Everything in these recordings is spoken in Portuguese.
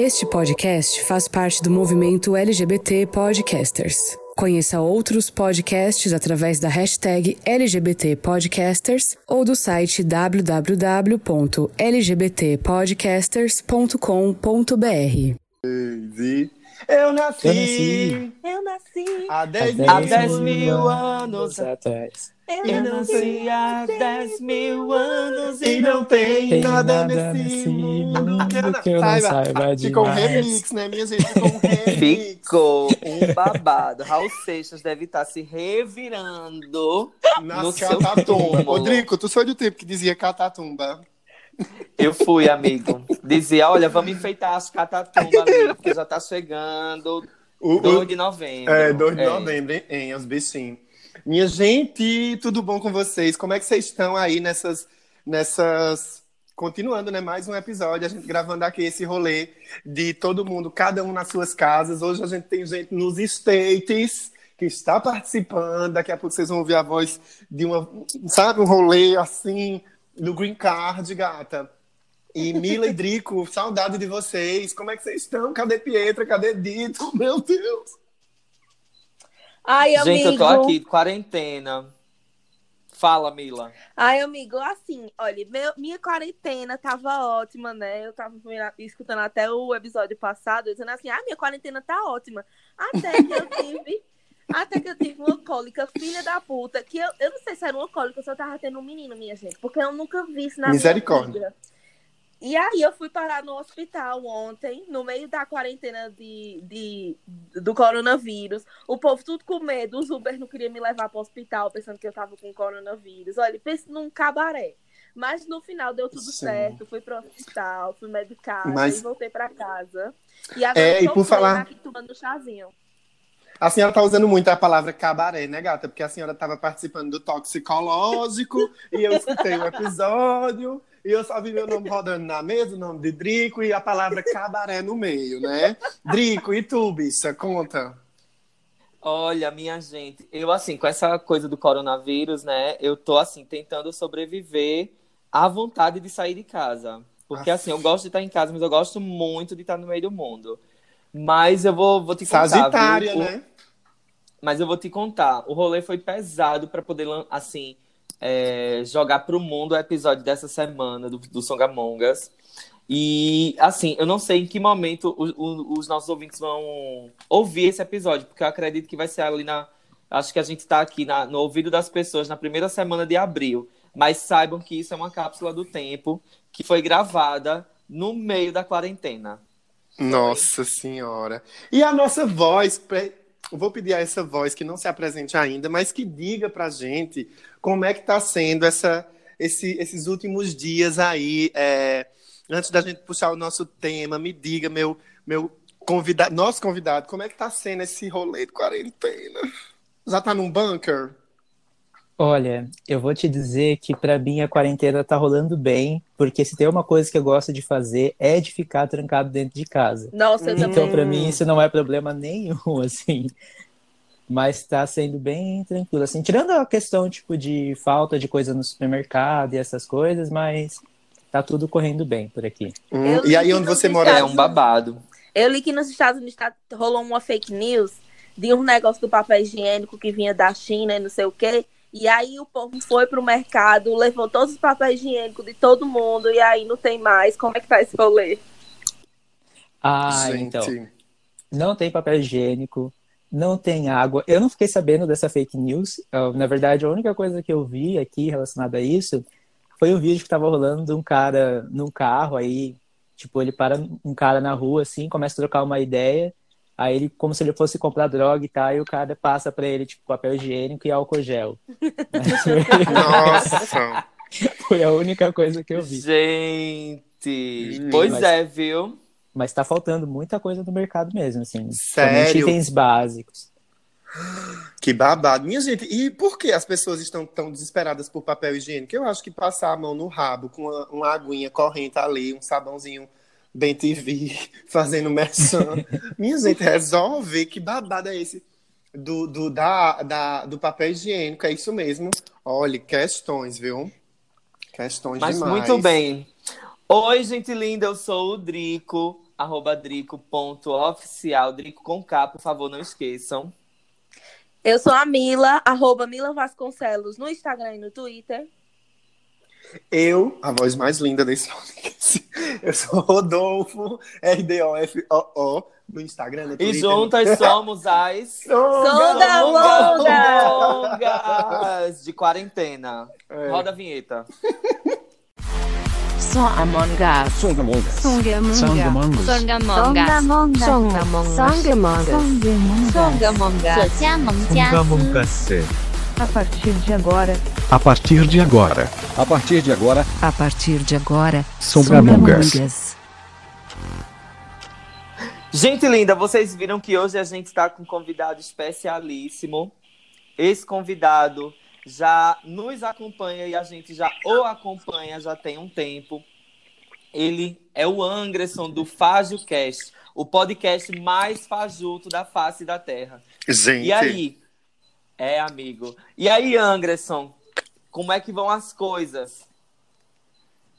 Este podcast faz parte do movimento LGBT Podcasters. Conheça outros podcasts através da hashtag LGBT Podcasters ou do site www.lgbtpodcasters.com.br. Eu nasci, Eu nasci há 10 há mil 10 mil anos atrás. Eu, Eu nasci há 10 mil anos e não tem, Tem nada, nada nesse mundo mundo que eu não saiba Ficou um remix, né, minha gente? Ficou um remix. Ficou um babado. Raul Seixas deve estar se revirando. Nas no seu catatumba. túmulo. Rodrigo, tu foi do tempo que dizia catatumba. Eu fui, amigo. Dizia, olha, vamos enfeitar as catatumbas, amigo, porque já tá chegando O, o- 2 de novembro. É, 2 de É. novembro, hein, hein, os bichinhos. Minha gente, tudo bom com vocês? Como é que vocês estão aí nessas, nessas... Continuando, né, mais um episódio, a gente gravando aqui esse rolê de todo mundo, cada um nas suas casas. Hoje a gente tem gente nos States que está participando. Daqui a pouco vocês vão ouvir a voz de uma, sabe, um rolê assim, no Green Card, gata. E Mila e Drico, saudade de vocês. Como é que vocês estão? Cadê Pietra? Cadê Dito? Meu Deus! Ai, amigo. Gente, eu tô aqui, quarentena. Fala, Mila. Ai, amigo, assim, olha, meu- minha quarentena tava ótima, né? Eu tava escutando até o episódio passado, dizendo assim, ah, minha quarentena tá ótima. Até que eu tive. Até que eu tive uma cólica, filha da puta, que eu, eu não sei se era uma cólica, eu só tava tendo um menino, minha gente, porque eu nunca vi isso na Misericórdia. minha vida. E aí eu fui parar no hospital ontem, no meio da quarentena de, de, do coronavírus. O povo tudo com medo, os Uber não queriam me levar para o hospital, pensando que eu tava com coronavírus. Olha, pense num cabaré. Mas no final deu tudo Sim. certo, fui pro hospital, fui medicada Mas- e voltei para casa. E agora É, eu e tô por falar- aqui tomando chazinho. A senhora tá usando muito a palavra cabaré, né, gata? Porque a senhora tava participando do toxicológico e eu escutei o episódio e eu só vi meu nome rodando na mesa, o nome de Drico e a palavra cabaré no meio, né? Drico, e tu, bicha? Conta. Olha, minha gente, eu assim, com essa coisa do coronavírus, né, eu tô assim, tentando sobreviver à vontade de sair de casa. Porque assim, eu gosto de estar em casa, mas eu gosto muito de estar no meio do mundo. Mas eu vou, vou te contar, Sagitária, viu? Né? Mas eu vou te contar, o rolê foi pesado para poder, assim, é, jogar pro mundo o episódio dessa semana do, do Songamongas. E, assim, eu não sei em que momento o- o- os nossos ouvintes vão ouvir esse episódio, porque eu acredito que vai ser ali na. Acho que a gente tá aqui na- no ouvido das pessoas na primeira semana de abril. Mas saibam que isso é uma cápsula do tempo que foi gravada no meio da quarentena. Nossa senhora. E a nossa voz, vou pedir a essa voz que não se apresente ainda, mas que diga pra gente como é que tá sendo essa, esse- esses últimos dias aí. é, antes da gente puxar o nosso tema, me diga, meu, meu convidado, nosso convidado, como é que tá sendo esse rolê de quarentena? Já tá num bunker? Olha, eu vou te dizer que pra mim a quarentena tá rolando bem, porque se tem uma coisa que eu gosto de fazer é de ficar trancado dentro de casa. Nossa, eu Hum. também. Então, pra mim, isso não é problema nenhum, assim. Mas tá sendo bem tranquilo, assim, tirando a questão, tipo, de falta de coisa no supermercado e essas coisas, mas tá tudo correndo bem por aqui. Hum, e aí onde você mora? É um babado. Eu li que nos Estados Unidos tá- rolou uma fake news de um negócio do papel higiênico que vinha da China e não sei o quê. E aí o povo foi pro mercado, levou todos os papéis higiênicos de todo mundo e aí não tem mais. Como é que tá esse rolê? Ah, Gente, então. Não tem papel higiênico, não tem água. Eu não fiquei sabendo dessa fake news. Eu, na verdade, a única coisa que eu vi aqui relacionada a isso foi um vídeo que tava rolando de um cara num carro aí, tipo, ele para um cara na rua assim, começa a trocar uma ideia, aí ele como se ele fosse comprar droga e tal, e o cara passa pra ele tipo papel higiênico e álcool gel. Nossa. foi a única coisa que eu vi. Gente, Hum, pois mas- é, viu? Mas tá faltando muita coisa no mercado mesmo, assim. Sério? Itens básicos. Que babado. Minha gente, e por que as pessoas estão tão desesperadas por papel higiênico? Eu acho que passar a mão no rabo com uma, uma aguinha corrente ali, um sabãozinho bem TV, fazendo merchan. Minha gente, resolve. Que babado é esse? Do, do, da, da- do papel higiênico, é isso mesmo. Olha, questões, viu? Questões Mas demais. muito bem. Oi, gente linda, eu sou o Drico. arroba drico.oficial, Drico com K, por favor, não esqueçam. Eu sou a Mila, arroba Mila Vasconcelos no Instagram e no Twitter. Eu, a voz mais linda desse podcast, eu sou Rodolfo, R-D-O-F-O-O, no Instagram, no Twitter. E juntas somos as Songamongas! de quarentena. É. Roda a vinheta. Songamongas. Songamongas. Songamongas. Songamongas. Songamongas. Songamongas. Songamongas. Songamongas. A partir de agora, A partir de agora. A partir de agora, a partir de agora, Songamongas. Gente linda, vocês viram que hoje a gente está com um convidado especialíssimo. Esse convidado já nos acompanha e a gente já o acompanha já tem um tempo. Ele é o Anderson do FajoCast, o podcast mais fajuto da face da Terra. Gente, E aí? É, amigo. E aí, Anderson? Como é que vão as coisas?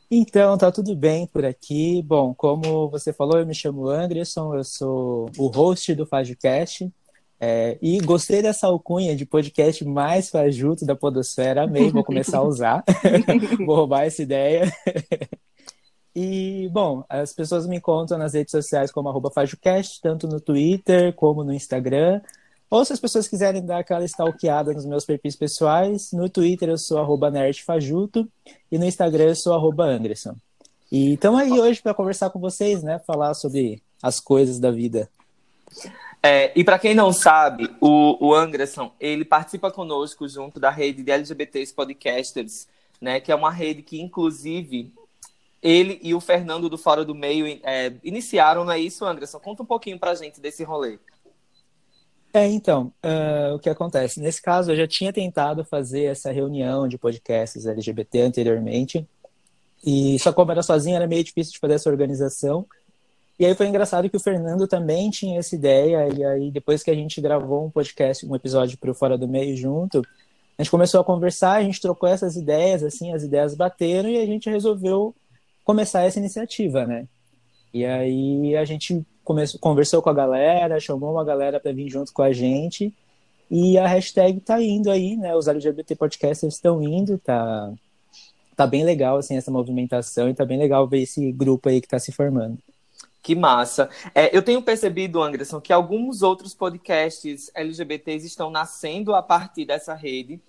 Então, tá tudo bem por aqui. Bom, como você falou, eu me chamo Anderson, eu sou o host do FajoCast. é, e gostei dessa alcunha de podcast mais fajuto da Podosfera. Amei, vou começar a usar. vou roubar essa ideia. E, bom, as pessoas me encontram nas redes sociais como arroba FajoCast, tanto no Twitter como no Instagram. Ou se as pessoas quiserem dar aquela stalkeada nos meus perfis pessoais, no Twitter eu sou nerdfajuto e no Instagram eu sou Anderson. E estamos aí hoje para conversar com vocês, né? Falar sobre as coisas da vida. É, e para quem não sabe, o, o Anderson, ele participa conosco junto da rede de LGBTs Podcasters, né? Que é uma rede que, inclusive, ele e o Fernando do Fora do Meio é, iniciaram, não é isso, Anderson? Conta um pouquinho pra gente desse rolê. É, então, ah, o que acontece? Nesse caso, eu já tinha tentado fazer essa reunião de podcasts LGBT anteriormente, e só como era sozinho, era meio difícil de fazer essa organização. E aí foi engraçado que o Fernando também tinha essa ideia, e aí depois que a gente gravou um podcast, um episódio para o Fora do Meio junto, a gente começou a conversar, a gente trocou essas ideias, assim, as ideias bateram e a gente resolveu começar essa iniciativa, né? E aí a gente começou, conversou com a galera, chamou uma galera para vir junto com a gente, e a hashtag tá indo aí, né? Os LGBT podcasters estão indo, tá, tá bem legal, assim, essa movimentação, e tá bem legal ver esse grupo aí que tá se formando. Que massa. É, eu tenho percebido, Anderson, que alguns outros podcasts LGBTs estão nascendo a partir dessa rede.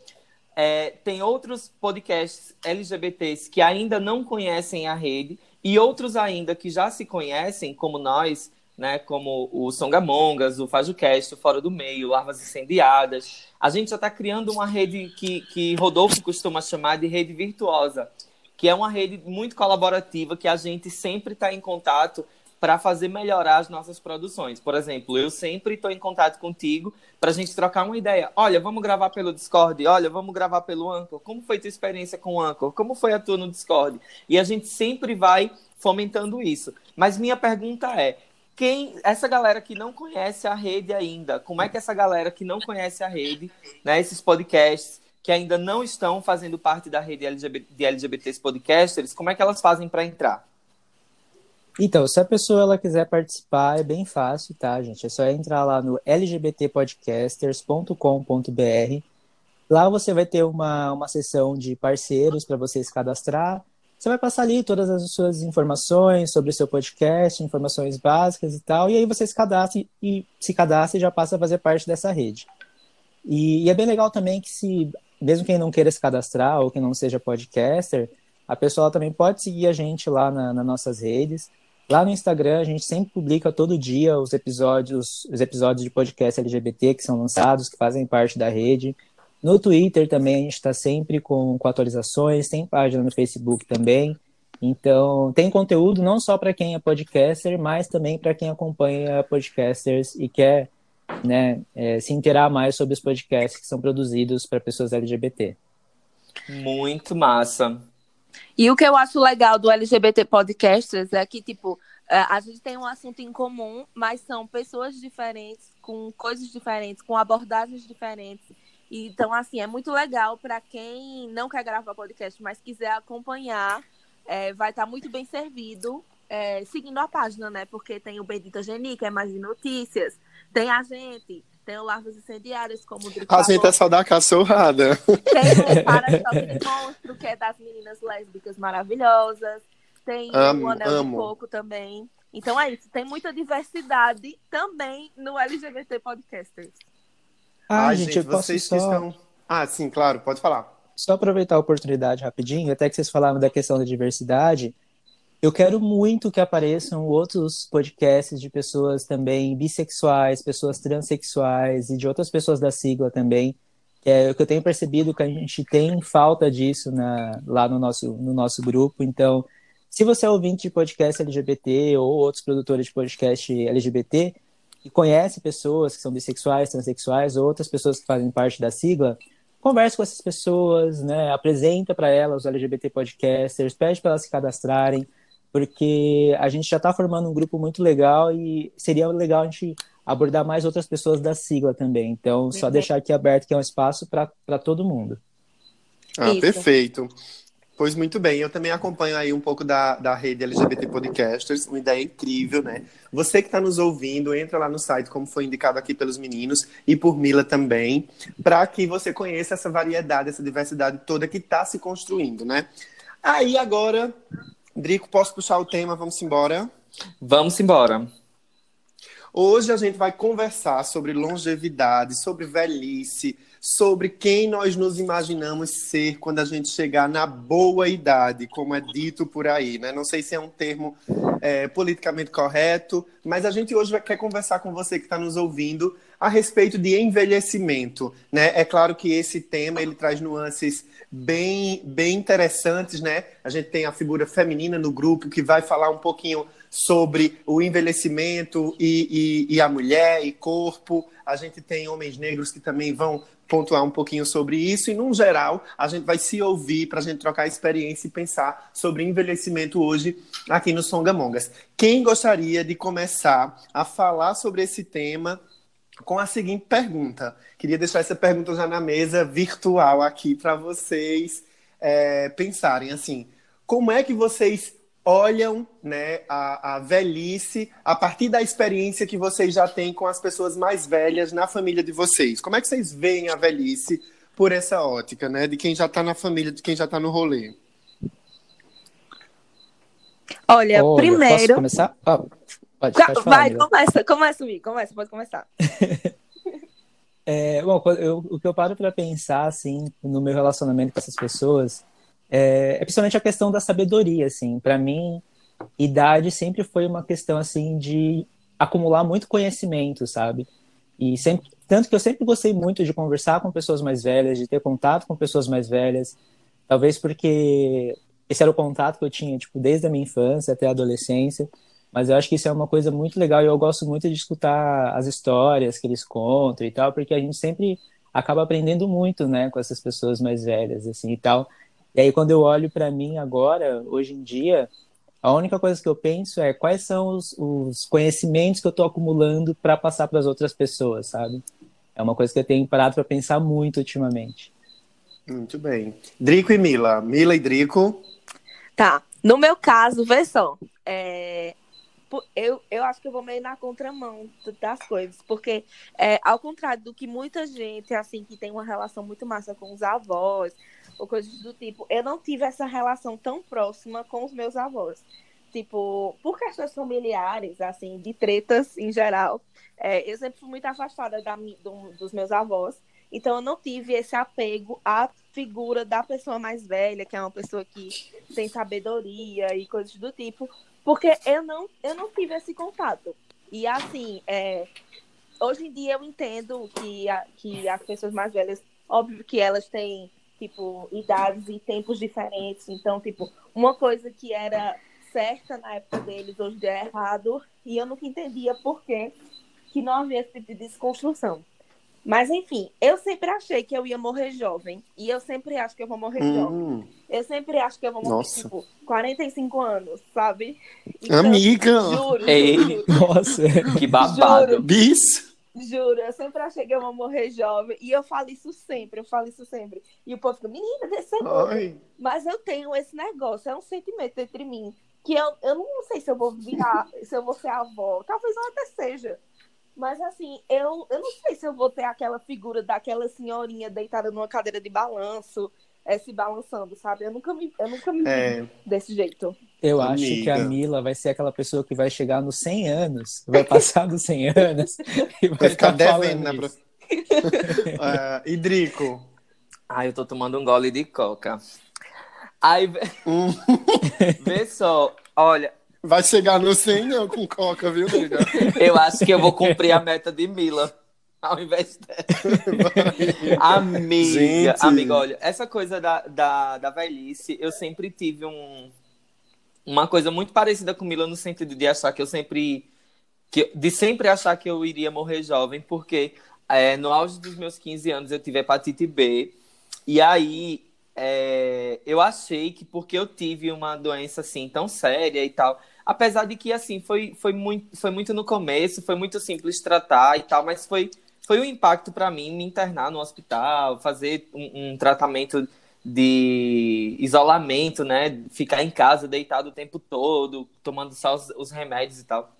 É, tem outros podcasts LGBTs que ainda não conhecem a rede e outros ainda que já se conhecem, como nós, né, como o Songamongas, o FajoCast, o Fora do Meio, Larvas Incendiadas. A gente já está criando uma rede que, que Rodolfo costuma chamar de rede virtuosa, que é uma rede muito colaborativa, que a gente sempre está em contato para fazer melhorar as nossas produções. Por exemplo, eu sempre estou em contato contigo para a gente trocar uma ideia. Olha, vamos gravar pelo Discord. Olha, vamos gravar pelo Anchor. Como foi tua experiência com o Anchor? Como foi a tua no Discord? E a gente sempre vai fomentando isso. Mas minha pergunta é, quem essa galera que não conhece a rede ainda, como é que essa galera que não conhece a rede, né, esses podcasts que ainda não estão fazendo parte da rede LGBT, de LGBTs podcasters, como é que elas fazem para entrar? Então, se a pessoa ela quiser participar, é bem fácil, tá, gente? É só entrar lá no lgbtpodcasters.com.br. Lá você vai ter uma, uma seção de parceiros para você se cadastrar. Você vai passar ali todas as suas informações sobre o seu podcast, informações básicas e tal, e aí você se cadastra e se cadastra e já passa a fazer parte dessa rede. E, e é bem legal também que se, mesmo quem não queira se cadastrar ou que não seja podcaster, a pessoa também pode seguir a gente lá na, nas nossas redes. Lá no Instagram a gente sempre publica todo dia os episódios, os episódios de podcast LGBT que são lançados, que fazem parte da rede. No Twitter também a gente está sempre com, com atualizações, tem página no Facebook também. Então, tem conteúdo não só para quem é podcaster, mas também para quem acompanha podcasters e quer né, é, se inteirar mais sobre os podcasts que são produzidos para pessoas LGBT. Muito massa. E o que eu acho legal do LGBT Podcasters é que, tipo, é, a gente tem um assunto em comum, mas são pessoas diferentes, com coisas diferentes, com abordagens diferentes. Então, assim, é muito legal para quem não quer gravar podcast, mas quiser acompanhar, é, vai estar muito bem servido é, seguindo a página, né? Porque tem o Bendita Geni, que é mais de notícias. Tem a gente, tem o Larvas Incendiárias, como o Drico A gente é só da cachorrada. Tem o Para-Choque de Monstro, que é das meninas lésbicas maravilhosas. Tem Amo, o Anel amo. de Coco também. Então é isso. Tem muita diversidade também no LGBT Podcasters. Ah, Ai, gente, eu posso vocês só, que estão. Ah, sim, claro, pode falar. só aproveitar a oportunidade rapidinho, até que vocês falaram da questão da diversidade. Eu quero muito que apareçam outros podcasts de pessoas também bissexuais, pessoas transexuais e de outras pessoas da sigla também. Que é o que eu tenho percebido que a gente tem falta disso na, lá no nosso, no nosso grupo. Então, se você é ouvinte de podcast LGBT ou outros produtores de podcast LGBT e conhece pessoas que são bissexuais, transexuais ou outras pessoas que fazem parte da sigla, converse com essas pessoas, né? Apresenta para elas os LGBT podcasters, pede para elas se cadastrarem, porque a gente já está formando um grupo muito legal e seria legal a gente abordar mais outras pessoas da sigla também. Então, só Uhum. deixar aqui aberto que é um espaço para todo mundo. Ah, Isso. perfeito. Pois muito bem, eu também acompanho aí um pouco da, da rede LGBT Podcasters, uma ideia incrível, né? Você que está nos ouvindo, entra lá no site, como foi indicado aqui pelos meninos e por Mila também, para que você conheça essa variedade, essa diversidade toda que está se construindo, né? Aí agora, Drico, posso puxar o tema? Vamos embora. Vamos embora. Hoje a gente vai conversar sobre longevidade, sobre velhice, sobre quem nós nos imaginamos ser quando a gente chegar na boa idade, como é dito por aí, né? Não sei se é um termo é, politicamente correto, mas a gente hoje quer conversar com você que está nos ouvindo a respeito de envelhecimento, né? É claro que esse tema ele traz nuances bem, bem interessantes, né? A gente tem a figura feminina no grupo que vai falar um pouquinho sobre o envelhecimento e, e, e a mulher e corpo. A gente tem homens negros que também vão pontuar um pouquinho sobre isso. E, num geral, a gente vai se ouvir para a gente trocar experiência e pensar sobre envelhecimento hoje aqui no Songamongas. Quem gostaria de começar a falar sobre esse tema com a seguinte pergunta? Queria deixar essa pergunta já na mesa virtual aqui para vocês é, pensarem assim. Como é que vocês olham né, a, a velhice a partir da experiência que vocês já têm com as pessoas mais velhas na família de vocês? Como é que vocês veem a velhice por essa ótica, né? De quem já está na família, de quem já está no rolê? Olha, Olha, primeiro. Posso começar? Ah, pode, pode falar, Vai, Mila. começa, começa, Mi, começa, pode começar. É, bom, eu- o que eu paro para pensar, assim, no meu relacionamento com essas pessoas, é, é principalmente a questão da sabedoria, assim. Para mim, idade sempre foi uma questão, assim, de acumular muito conhecimento, sabe? E sempre, tanto que eu sempre gostei muito de conversar com pessoas mais velhas, de ter contato com pessoas mais velhas, talvez porque esse era o contato que eu tinha, tipo, desde a minha infância até a adolescência. Mas eu acho que isso é uma coisa muito legal e eu gosto muito de escutar as histórias que eles contam e tal, porque a gente sempre acaba aprendendo muito, né, com essas pessoas mais velhas, assim, e tal. E aí, quando eu olho para mim agora, hoje em dia, a única coisa que eu penso é quais são os, os conhecimentos que eu estou acumulando para passar para as outras pessoas, sabe? É uma coisa que eu tenho parado para pensar muito ultimamente. Muito bem. Drico e Mila. Mila e Drico. Tá. No meu caso, vê só. é, Eu, eu acho que eu vou meio na contramão das coisas. Porque, é, ao contrário do que muita gente, assim, que tem uma relação muito massa com os avós, ou coisas do tipo, eu não tive essa relação tão próxima com os meus avós. Tipo, por questões familiares, assim, de tretas em geral, é, eu sempre fui muito afastada da, do- dos meus avós. Então, eu não tive esse apego à figura da pessoa mais velha, que é uma pessoa que tem sabedoria e coisas do tipo, porque eu não, eu não tive esse contato. E assim, é, hoje em dia eu entendo que, a- que as pessoas mais velhas, óbvio que elas têm, tipo, idades e tempos diferentes. Então, tipo, uma coisa que era certa na época deles, hoje é errado, e eu nunca entendia por quê que não havia esse tipo de desconstrução. Mas enfim, eu sempre achei que eu ia morrer jovem. E eu sempre acho que eu vou morrer jovem. Hum, Eu sempre acho que eu vou morrer, Nossa. tipo, 45 anos, sabe? Então, Amiga! Juro, Ei. juro, juro, Nossa, Que babado. Juro. Bis! Juro. Eu sempre achei que eu vou morrer jovem. E eu falo isso sempre, eu falo isso sempre. E o povo fica, menina, desse. Mas eu tenho esse negócio, é um sentimento entre mim que eu, eu não sei se eu vou virar, se eu vou ser avó. Talvez eu até seja. Mas assim, eu, eu não sei se eu vou ter aquela figura daquela senhorinha deitada numa cadeira de balanço, é, se balançando, sabe? Eu nunca me, eu nunca me É. vi desse jeito. Eu Amiga. acho que a Mila vai ser aquela pessoa que vai chegar nos 100 anos, vai passar dos 100 anos e vai, Vai ficar ficar devendo, né? falando Pra... isso. Ah, e Drico? Ai, eu tô tomando um gole de coca. Aí, vê- Hum, vê só, olha, vai chegar no 100 não com coca, viu, nega? eu acho que eu vou cumprir a meta de Mila. Ao invés dela. Amiga, Gente. amiga, olha, essa coisa da, da, da velhice, eu sempre tive um, uma coisa muito parecida com Mila no sentido de achar que eu sempre. Que, de sempre achar que eu iria morrer jovem, porque é, no auge dos meus 15 anos eu tive hepatite B. E aí é, eu achei que porque eu tive uma doença assim tão séria e tal, apesar de que assim foi, foi, muito, foi muito no começo, foi muito simples tratar e tal, mas foi, foi um impacto para mim me internar no hospital, fazer um, um tratamento de isolamento, né? Ficar em casa deitado o tempo todo, tomando só os, os remédios e tal.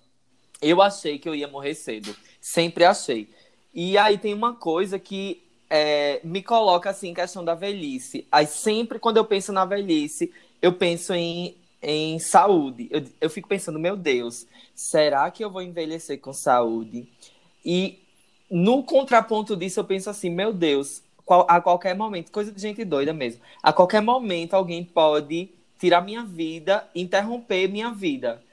Eu achei que eu ia morrer cedo. Sempre achei. E aí tem uma coisa que é, me coloca assim em questão da velhice. Aí sempre quando eu penso na velhice, eu penso em, em saúde. Eu, eu fico pensando, meu Deus, será que eu vou envelhecer com saúde? E no contraponto disso, eu penso assim, meu Deus, qual- a qualquer momento, coisa de gente doida mesmo, a qualquer momento alguém pode tirar minha vida, interromper minha vida.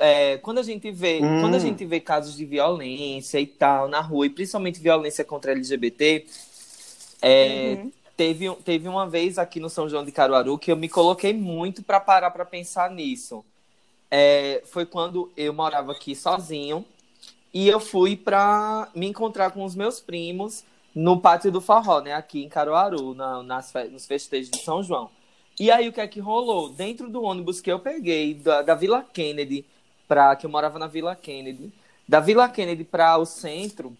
É, quando a gente vê, Hum. quando a gente vê casos de violência e tal na rua, e principalmente violência contra LGBT, é, Uhum. teve, teve uma vez aqui no São João de Caruaru que eu me coloquei muito para parar para pensar nisso. É, foi quando eu morava aqui sozinho e eu fui para me encontrar com os meus primos no pátio do Forró, né, aqui em Caruaru, na, nas, nos festejos de São João. E aí o que é que rolou? Dentro do ônibus que eu peguei da, da Vila Kennedy para que eu morava na Vila Kennedy, da Vila Kennedy para o centro,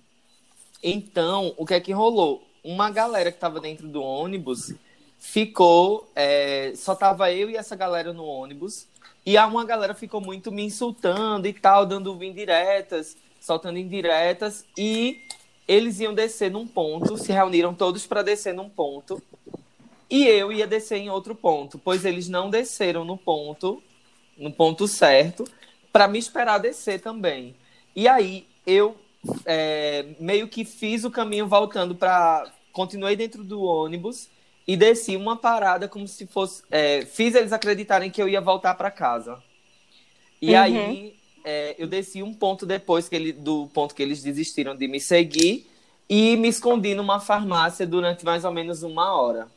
então o que é que rolou? Uma galera que estava dentro do ônibus ficou, é, só tava eu e essa galera no ônibus. E uma galera ficou muito me insultando e tal, dando indiretas, soltando indiretas. E eles iam descer num ponto, se reuniram todos para descer num ponto. E eu ia descer em outro ponto, pois eles não desceram no ponto, no ponto certo, para me esperar descer também. E aí eu é, meio que fiz o caminho voltando para. Continuei dentro do ônibus e desci uma parada como se fosse. é, fiz eles acreditarem que eu ia voltar para casa. E Uhum. aí é, eu desci um ponto depois que ele, do ponto que eles desistiram de me seguir e me escondi numa farmácia durante mais ou menos uma hora.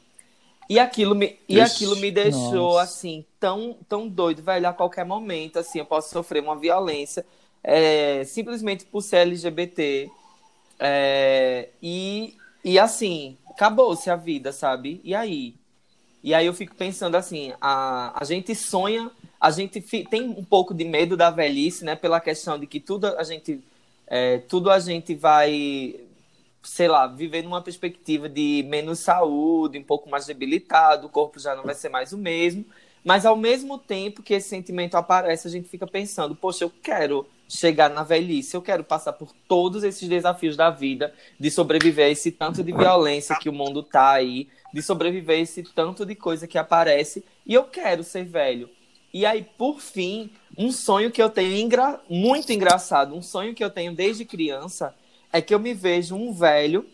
E aquilo me, e Ixi, aquilo me deixou nossa. assim tão, tão doido, velho, a qualquer momento, assim, eu posso sofrer uma violência é, simplesmente por ser LGBT. É, e, e assim, acabou-se a vida, sabe? E aí? E aí eu fico pensando assim, a, a gente sonha, a gente tem um pouco de medo da velhice, né? Pela questão de que tudo a gente, é, tudo a gente vai, sei lá, viver numa perspectiva de menos saúde, um pouco mais debilitado, o corpo já não vai ser mais o mesmo. Mas ao mesmo tempo que esse sentimento aparece, a gente fica pensando, poxa, eu quero chegar na velhice, eu quero passar por todos esses desafios da vida, de sobreviver a esse tanto de violência que o mundo tá aí, de sobreviver a esse tanto de coisa que aparece, e eu quero ser velho. E aí, por fim, um sonho que eu tenho engra- muito engraçado, um sonho que eu tenho desde criança, é que eu me vejo um velho,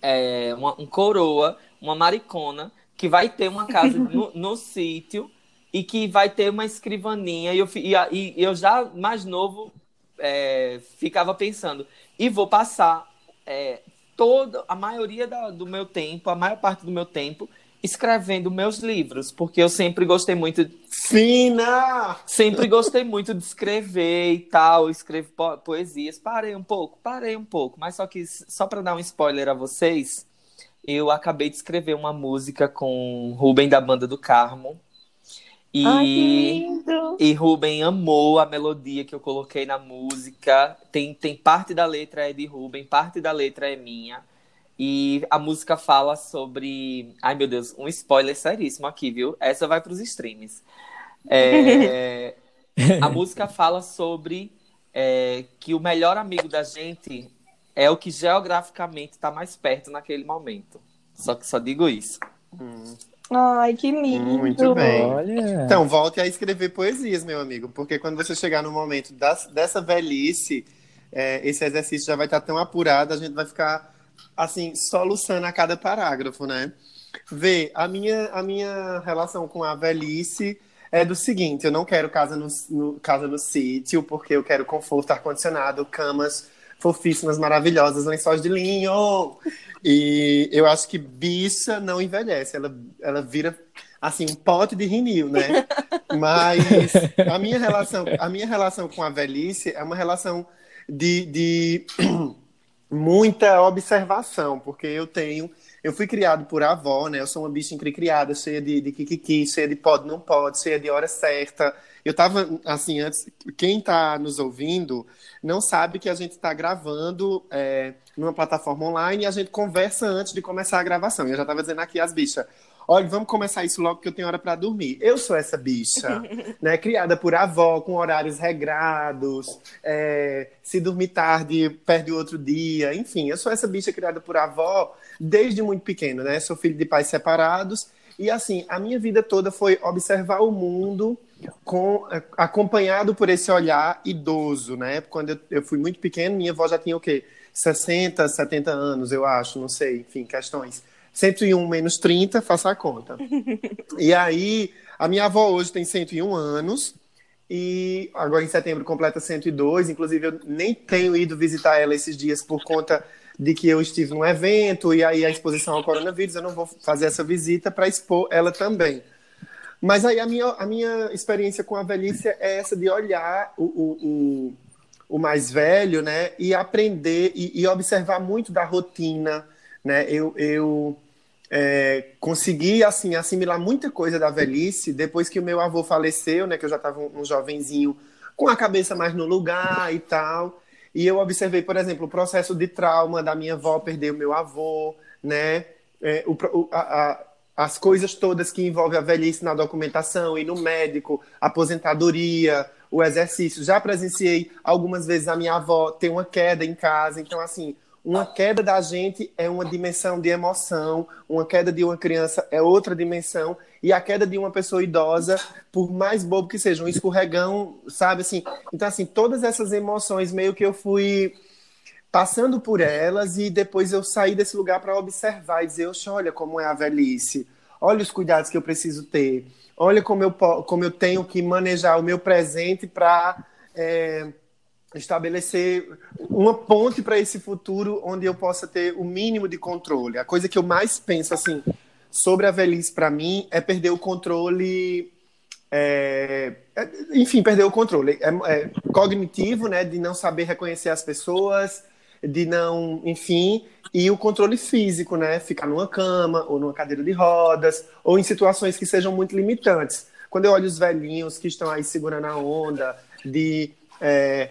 é, uma- um coroa, uma maricona, que vai ter uma casa no, no sítio e que vai ter uma escrivaninha. E eu, e, e eu já mais novo é, ficava pensando, e vou passar é, toda a maioria da- do meu tempo, a maior parte do meu tempo, escrevendo meus livros, porque eu sempre gostei muito Fina! Sempre gostei muito de escrever e tal, escrevo po- poesias. Parei um pouco, parei um pouco, mas só que só para dar um spoiler a vocês, eu acabei de escrever uma música com Rubem da banda do Carmo. E Ai, lindo! e Ruben amou a melodia que eu coloquei na música. Tem, tem parte da letra é de Ruben, parte da letra é minha. E a música fala sobre. Ai, meu Deus, um spoiler seríssimo aqui, viu? Essa vai para os streams. É, a música fala sobre é, que o melhor amigo da gente é o que geograficamente está mais perto naquele momento. Só que só digo isso. Hum, Ai, que lindo. muito bem. Olha. Então, volte a escrever poesias, meu amigo, porque quando você chegar no momento das- dessa velhice, é, esse exercício já vai estar tão apurado, a gente vai ficar, assim, soluçando a cada parágrafo, né? Vê, a minha, a minha relação com a velhice é do seguinte: eu não quero casa no, no- casa no sítio, porque eu quero conforto, ar-condicionado, camas fofíssimas, maravilhosas, lençóis de linho. E eu acho que bicha não envelhece, ela, ela vira assim um pote de rinil, né? Mas a minha relação, a minha relação com a velhice é uma relação de, de muita observação, porque eu tenho, eu fui criado por avó, né? Eu sou uma bicha criada, cheia de, de kikiki, cheia de pode, não pode, cheia de hora certa. Eu tava, assim, antes, quem tá nos ouvindo não sabe que a gente tá gravando é, numa plataforma online e a gente conversa antes de começar a gravação. Eu já tava dizendo aqui às bichas, olha, vamos começar isso logo que eu tenho hora para dormir. Eu sou essa bicha, né? Criada por avó, com horários regrados, é, se dormir tarde, perde o outro dia, enfim, eu sou essa bicha criada por avó desde muito pequeno, né? Sou filho de pais separados e assim, a minha vida toda foi observar o mundo com, eh, acompanhado por esse olhar idoso, né? Quando eu, eu fui muito pequeno, minha avó já tinha o quê? 60, 70 anos, eu acho, não sei, enfim, questões. 101 menos 30, faça a conta. E aí, a minha avó hoje tem 101 anos, e agora em setembro completa 102. Inclusive, eu nem tenho ido visitar ela esses dias por conta de que eu estive num evento e aí a exposição ao coronavírus. Eu não vou fazer essa visita para expor ela também. Mas aí a minha, a minha experiência com a velhice é essa de olhar o, o, o, o mais velho, né? E aprender e, e observar muito da rotina, né? Eu, eu é, consegui, assim, assimilar muita coisa da velhice depois que o meu avô faleceu, né? Que eu já estava um, um jovenzinho com a cabeça mais no lugar e tal. E eu observei, por exemplo, o processo de trauma da minha avó perder o meu avô, né? É, o, a, a, as coisas todas que envolvem a velhice na documentação e no médico, aposentadoria, o exercício. Já presenciei algumas vezes a minha avó ter uma queda em casa. Então, assim, uma queda da gente é uma dimensão de emoção, uma queda de uma criança é outra dimensão, e a queda de uma pessoa idosa, por mais bobo que seja, um escorregão, sabe assim? Então, assim, todas essas emoções meio que eu fui passando por elas e depois eu saí desse lugar para observar e dizer, olha como é a velhice, olha os cuidados que eu preciso ter, olha como eu, como eu tenho que manejar o meu presente para é, estabelecer uma ponte para esse futuro onde eu possa ter o mínimo de controle. A coisa que eu mais penso assim sobre a velhice para mim é perder o controle é, enfim, perder o controle. É, é, cognitivo, né? De não saber reconhecer as pessoas, de não, enfim, e o controle físico, né? Ficar numa cama, ou numa cadeira de rodas, ou em situações que sejam muito limitantes. Quando eu olho os velhinhos que estão aí segurando a onda, de. É,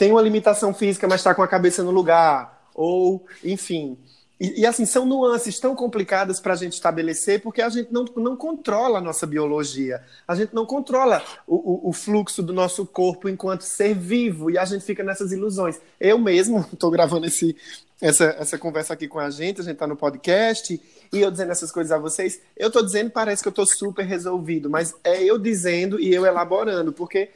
tem uma limitação física, mas está com a cabeça no lugar, ou, enfim. E, e, assim, são nuances tão complicadas para a gente estabelecer, porque a gente não, não controla a nossa biologia, a gente não controla o, o, o fluxo do nosso corpo enquanto ser vivo, e a gente fica nessas ilusões. Eu mesmo estou gravando esse, essa, essa conversa aqui com a gente, a gente está no podcast, e eu dizendo essas coisas a vocês, eu estou dizendo, parece que eu estou super resolvido, mas é eu dizendo e eu elaborando, porque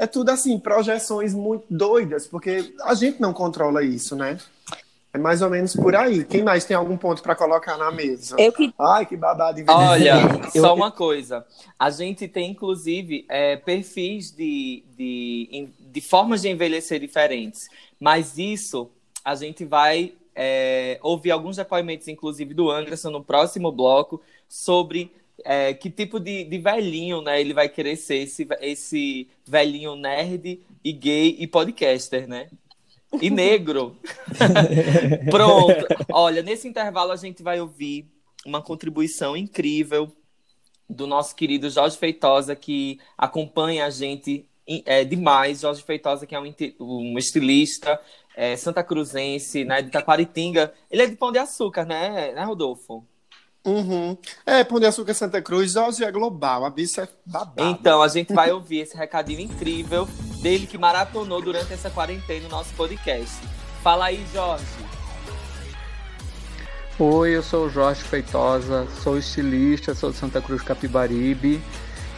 é tudo assim, projeções muito doidas, porque a gente não controla isso, né? É mais ou menos por aí. Quem mais tem algum ponto para colocar na mesa? Eu que... Ai, que babado. Olha, só uma coisa. A gente tem, inclusive, é, perfis de, de, de formas de envelhecer diferentes. Mas isso a gente vai é, ouvir alguns depoimentos, inclusive, do Anderson no próximo bloco, sobre é, que tipo de, de velhinho né, ele vai querer ser, esse, esse velhinho nerd e gay e podcaster, né? e negro. Pronto. Olha, nesse intervalo a gente vai ouvir uma contribuição incrível do nosso querido Jorge Feitosa, que acompanha a gente é, demais. Jorge Feitosa, que é um, um estilista é, santa cruzense, né, de Taquaritinga. Ele é de Pão de Açúcar, né, né Rodolfo? Uhum. É, Pão de Açúcar Santa Cruz, Jorge é global, a bicha é babada. Então, a gente vai ouvir esse recadinho incrível dele que maratonou durante essa quarentena no nosso podcast. Fala aí, Jorge. Oi, eu sou o Jorge Feitosa, sou estilista, sou de Santa Cruz Capibaribe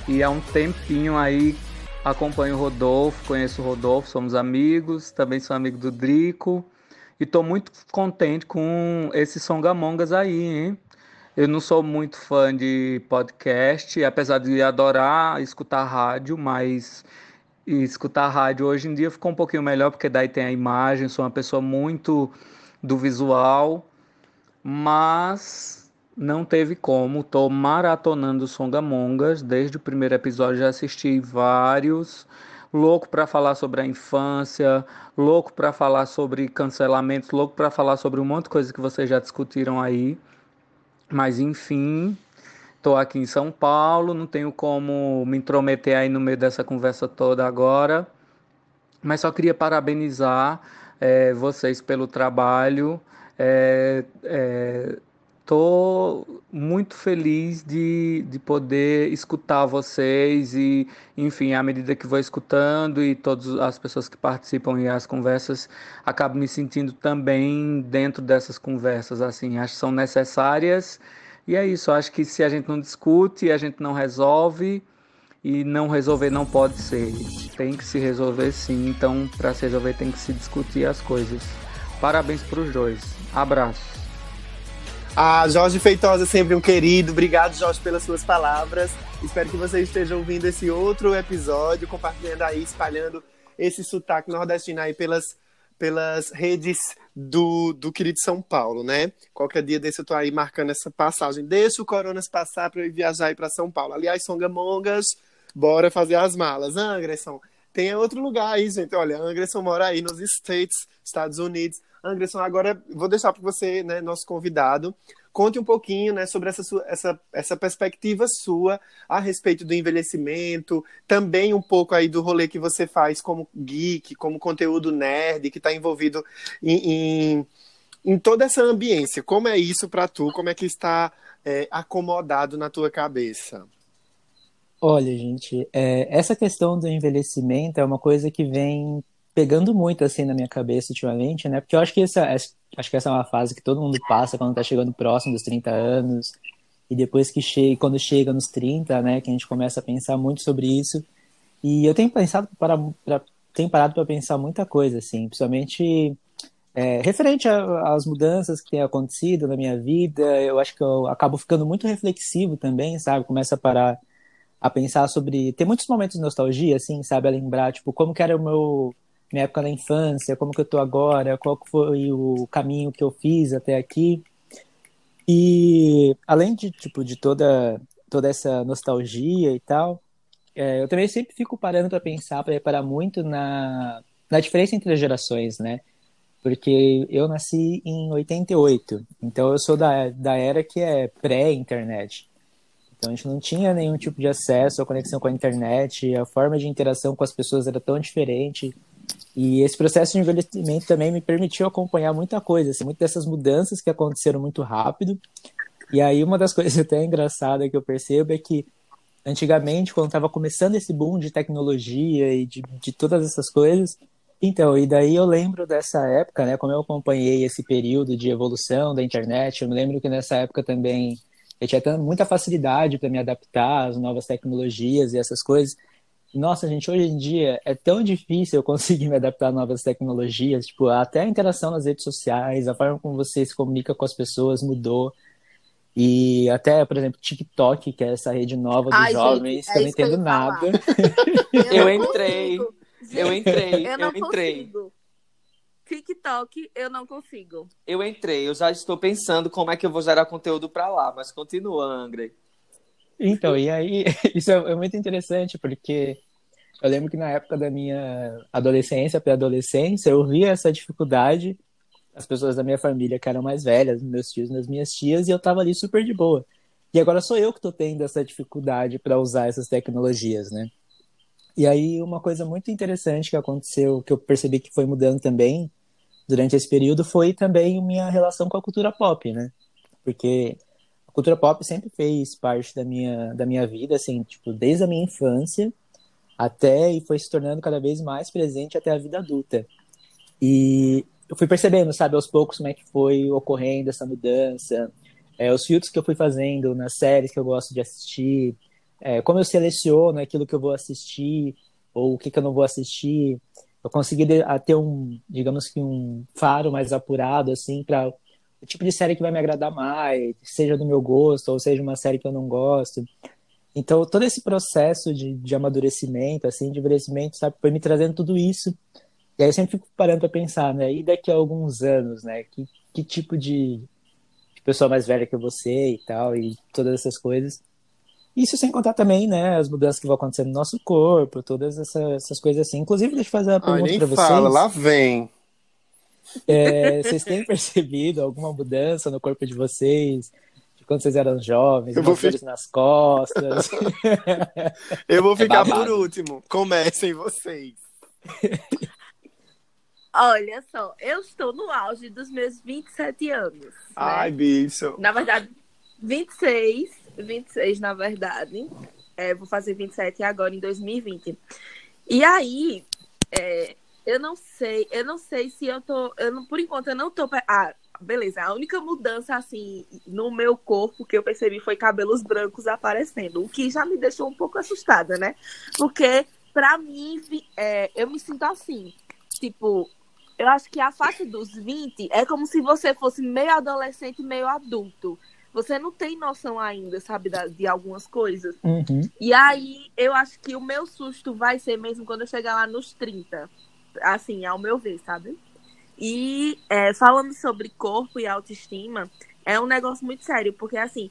e há um tempinho aí acompanho o Rodolfo, conheço o Rodolfo, somos amigos, também sou amigo do Drico e estou muito contente com esses songamongas aí, hein? Eu não sou muito fã de podcast, apesar de adorar escutar rádio, mas escutar rádio hoje em dia ficou um pouquinho melhor, porque daí tem a imagem, sou uma pessoa muito do visual, mas não teve como. Estou maratonando Songamongas, desde o primeiro episódio já assisti vários. Louco para falar sobre a infância, louco para falar sobre cancelamentos, louco para falar sobre um monte de coisa que vocês já discutiram aí. Mas enfim, estou aqui em São Paulo, não tenho como me intrometer aí no meio dessa conversa toda agora. Mas só queria parabenizar é, vocês pelo trabalho. É, é, Tô muito feliz de, de poder escutar vocês e, enfim, à medida que vou escutando e todas as pessoas que participam e as conversas, acabo me sentindo também dentro dessas conversas, assim, acho que são necessárias e é isso, acho que se a gente não discute, a gente não resolve e não resolver não pode ser, tem que se resolver sim, então para se resolver tem que se discutir as coisas. Parabéns para os dois, abraço. Ah, Jorge Feitosa, sempre um querido. Obrigado, Jorge, pelas suas palavras. Espero que você esteja ouvindo esse outro episódio, compartilhando aí, espalhando esse sotaque nordestino aí pelas, pelas redes do, do querido São Paulo, né? Qualquer dia desse eu tô aí marcando essa passagem. Deixa o Coronas passar para eu viajar aí para São Paulo. Aliás, Songamongas, bora fazer as malas. Anderson, tem outro lugar aí, gente. Olha, Anderson mora aí nos States, Estados Unidos. Anderson, agora vou deixar para você, né, nosso convidado, conte um pouquinho, né, sobre essa, sua, essa, essa perspectiva sua a respeito do envelhecimento, também um pouco aí do rolê que você faz como geek, como conteúdo nerd, que está envolvido em, em, em, toda essa ambiência. Como é isso para tu? Como é que está é, acomodado na tua cabeça? Olha, gente, é, essa questão do envelhecimento é uma coisa que vem pegando muito assim na minha cabeça ultimamente, né? Porque eu acho que essa, acho que essa é uma fase que todo mundo passa quando tá chegando próximo dos 30 anos. E depois que chega, quando chega nos 30, né, que a gente começa a pensar muito sobre isso. E eu tenho pensado para, para tenho parado para pensar muita coisa assim, principalmente é, referente às mudanças que têm acontecido na minha vida, eu acho que eu acabo ficando muito reflexivo também, sabe? Começa a parar a pensar sobre. Tem muitos momentos de nostalgia, assim, sabe? A lembrar, tipo, como que era o meu minha época na infância, como que eu tô agora, qual foi o caminho que eu fiz até aqui. E além de tipo de toda toda essa nostalgia e tal, é, eu também sempre fico parando para pensar, para reparar muito na na diferença entre as gerações, né? Porque eu nasci em 88, então eu sou da, da era que é pré-internet. Então a gente não tinha nenhum tipo de acesso ou conexão com a internet, a forma de interação com as pessoas era tão diferente. E esse processo de envelhecimento também me permitiu acompanhar muita coisa, assim, muitas dessas mudanças que aconteceram muito rápido. E aí uma das coisas até engraçadas que eu percebo é que antigamente, quando estava começando esse boom de tecnologia e de, de todas essas coisas, então, e daí eu lembro dessa época, né, como eu acompanhei esse período de evolução da internet, eu me lembro que nessa época também eu tinha muita facilidade para me adaptar às novas tecnologias e essas coisas. Nossa, gente, hoje em dia é tão difícil eu conseguir me adaptar a novas tecnologias, tipo, até a interação nas redes sociais, a forma como você se comunica com as pessoas mudou. E até, por exemplo, TikTok, que é essa rede nova dos Ai, jovens, gente, é que eu não entendo eu nada. Eu, eu entrei. Eu entrei. Eu não eu entrei. Consigo. TikTok, eu não consigo. Eu entrei, eu já estou pensando como é que eu vou gerar conteúdo para lá, mas continua, Angre. Então, e aí, isso é, é muito interessante, porque eu lembro que na época da minha adolescência, pré-adolescência, eu via essa dificuldade, as pessoas da minha família que eram mais velhas, meus tios, as minhas tias, e eu tava ali super de boa. E agora sou eu que tô tendo essa dificuldade para usar essas tecnologias, né? E aí, uma coisa muito interessante que aconteceu, que eu percebi que foi mudando também durante esse período, foi também minha relação com a cultura pop, né? Porque cultura pop sempre fez parte da minha, da minha vida, assim, tipo, desde a minha infância até e foi se tornando cada vez mais presente até a vida adulta. E eu fui percebendo, sabe, aos poucos como é que foi ocorrendo essa mudança, é, os filtros que eu fui fazendo nas séries que eu gosto de assistir, é, como eu seleciono aquilo que eu vou assistir ou o que, que eu não vou assistir. Eu consegui ter um, digamos que um faro mais apurado, assim, para o tipo de série que vai me agradar mais, seja do meu gosto ou seja uma série que eu não gosto. Então, todo esse processo de, de amadurecimento, assim, de envelhecimento, sabe, foi me trazendo tudo isso. E aí eu sempre fico parando para pensar, né? E daqui a alguns anos, né? Que, que tipo de, de pessoa mais velha que você e tal, e todas essas coisas. Isso sem contar também, né, as mudanças que vão acontecer no nosso corpo, todas essas, essas coisas assim. Inclusive, deixa eu fazer uma pergunta para vocês. fala, lá vem. É, vocês têm percebido alguma mudança no corpo de vocês? De quando vocês eram jovens, eu vou fi... nas costas? eu vou ficar é por último. Comecem vocês. Olha só, eu estou no auge dos meus 27 anos. Né? Ai, bicho. Na verdade, 26, 26 na verdade. É, vou fazer 27 agora em 2020. E aí, é, eu não sei, eu não sei se eu tô. Eu não, por enquanto, eu não tô. Ah, beleza. A única mudança, assim, no meu corpo que eu percebi foi cabelos brancos aparecendo. O que já me deixou um pouco assustada, né? Porque, pra mim, é, eu me sinto assim. Tipo, eu acho que a faixa dos 20 é como se você fosse meio adolescente, meio adulto. Você não tem noção ainda, sabe, de algumas coisas. Uhum. E aí, eu acho que o meu susto vai ser mesmo quando eu chegar lá nos 30 assim, ao meu ver, sabe? E é, falando sobre corpo e autoestima, é um negócio muito sério, porque assim,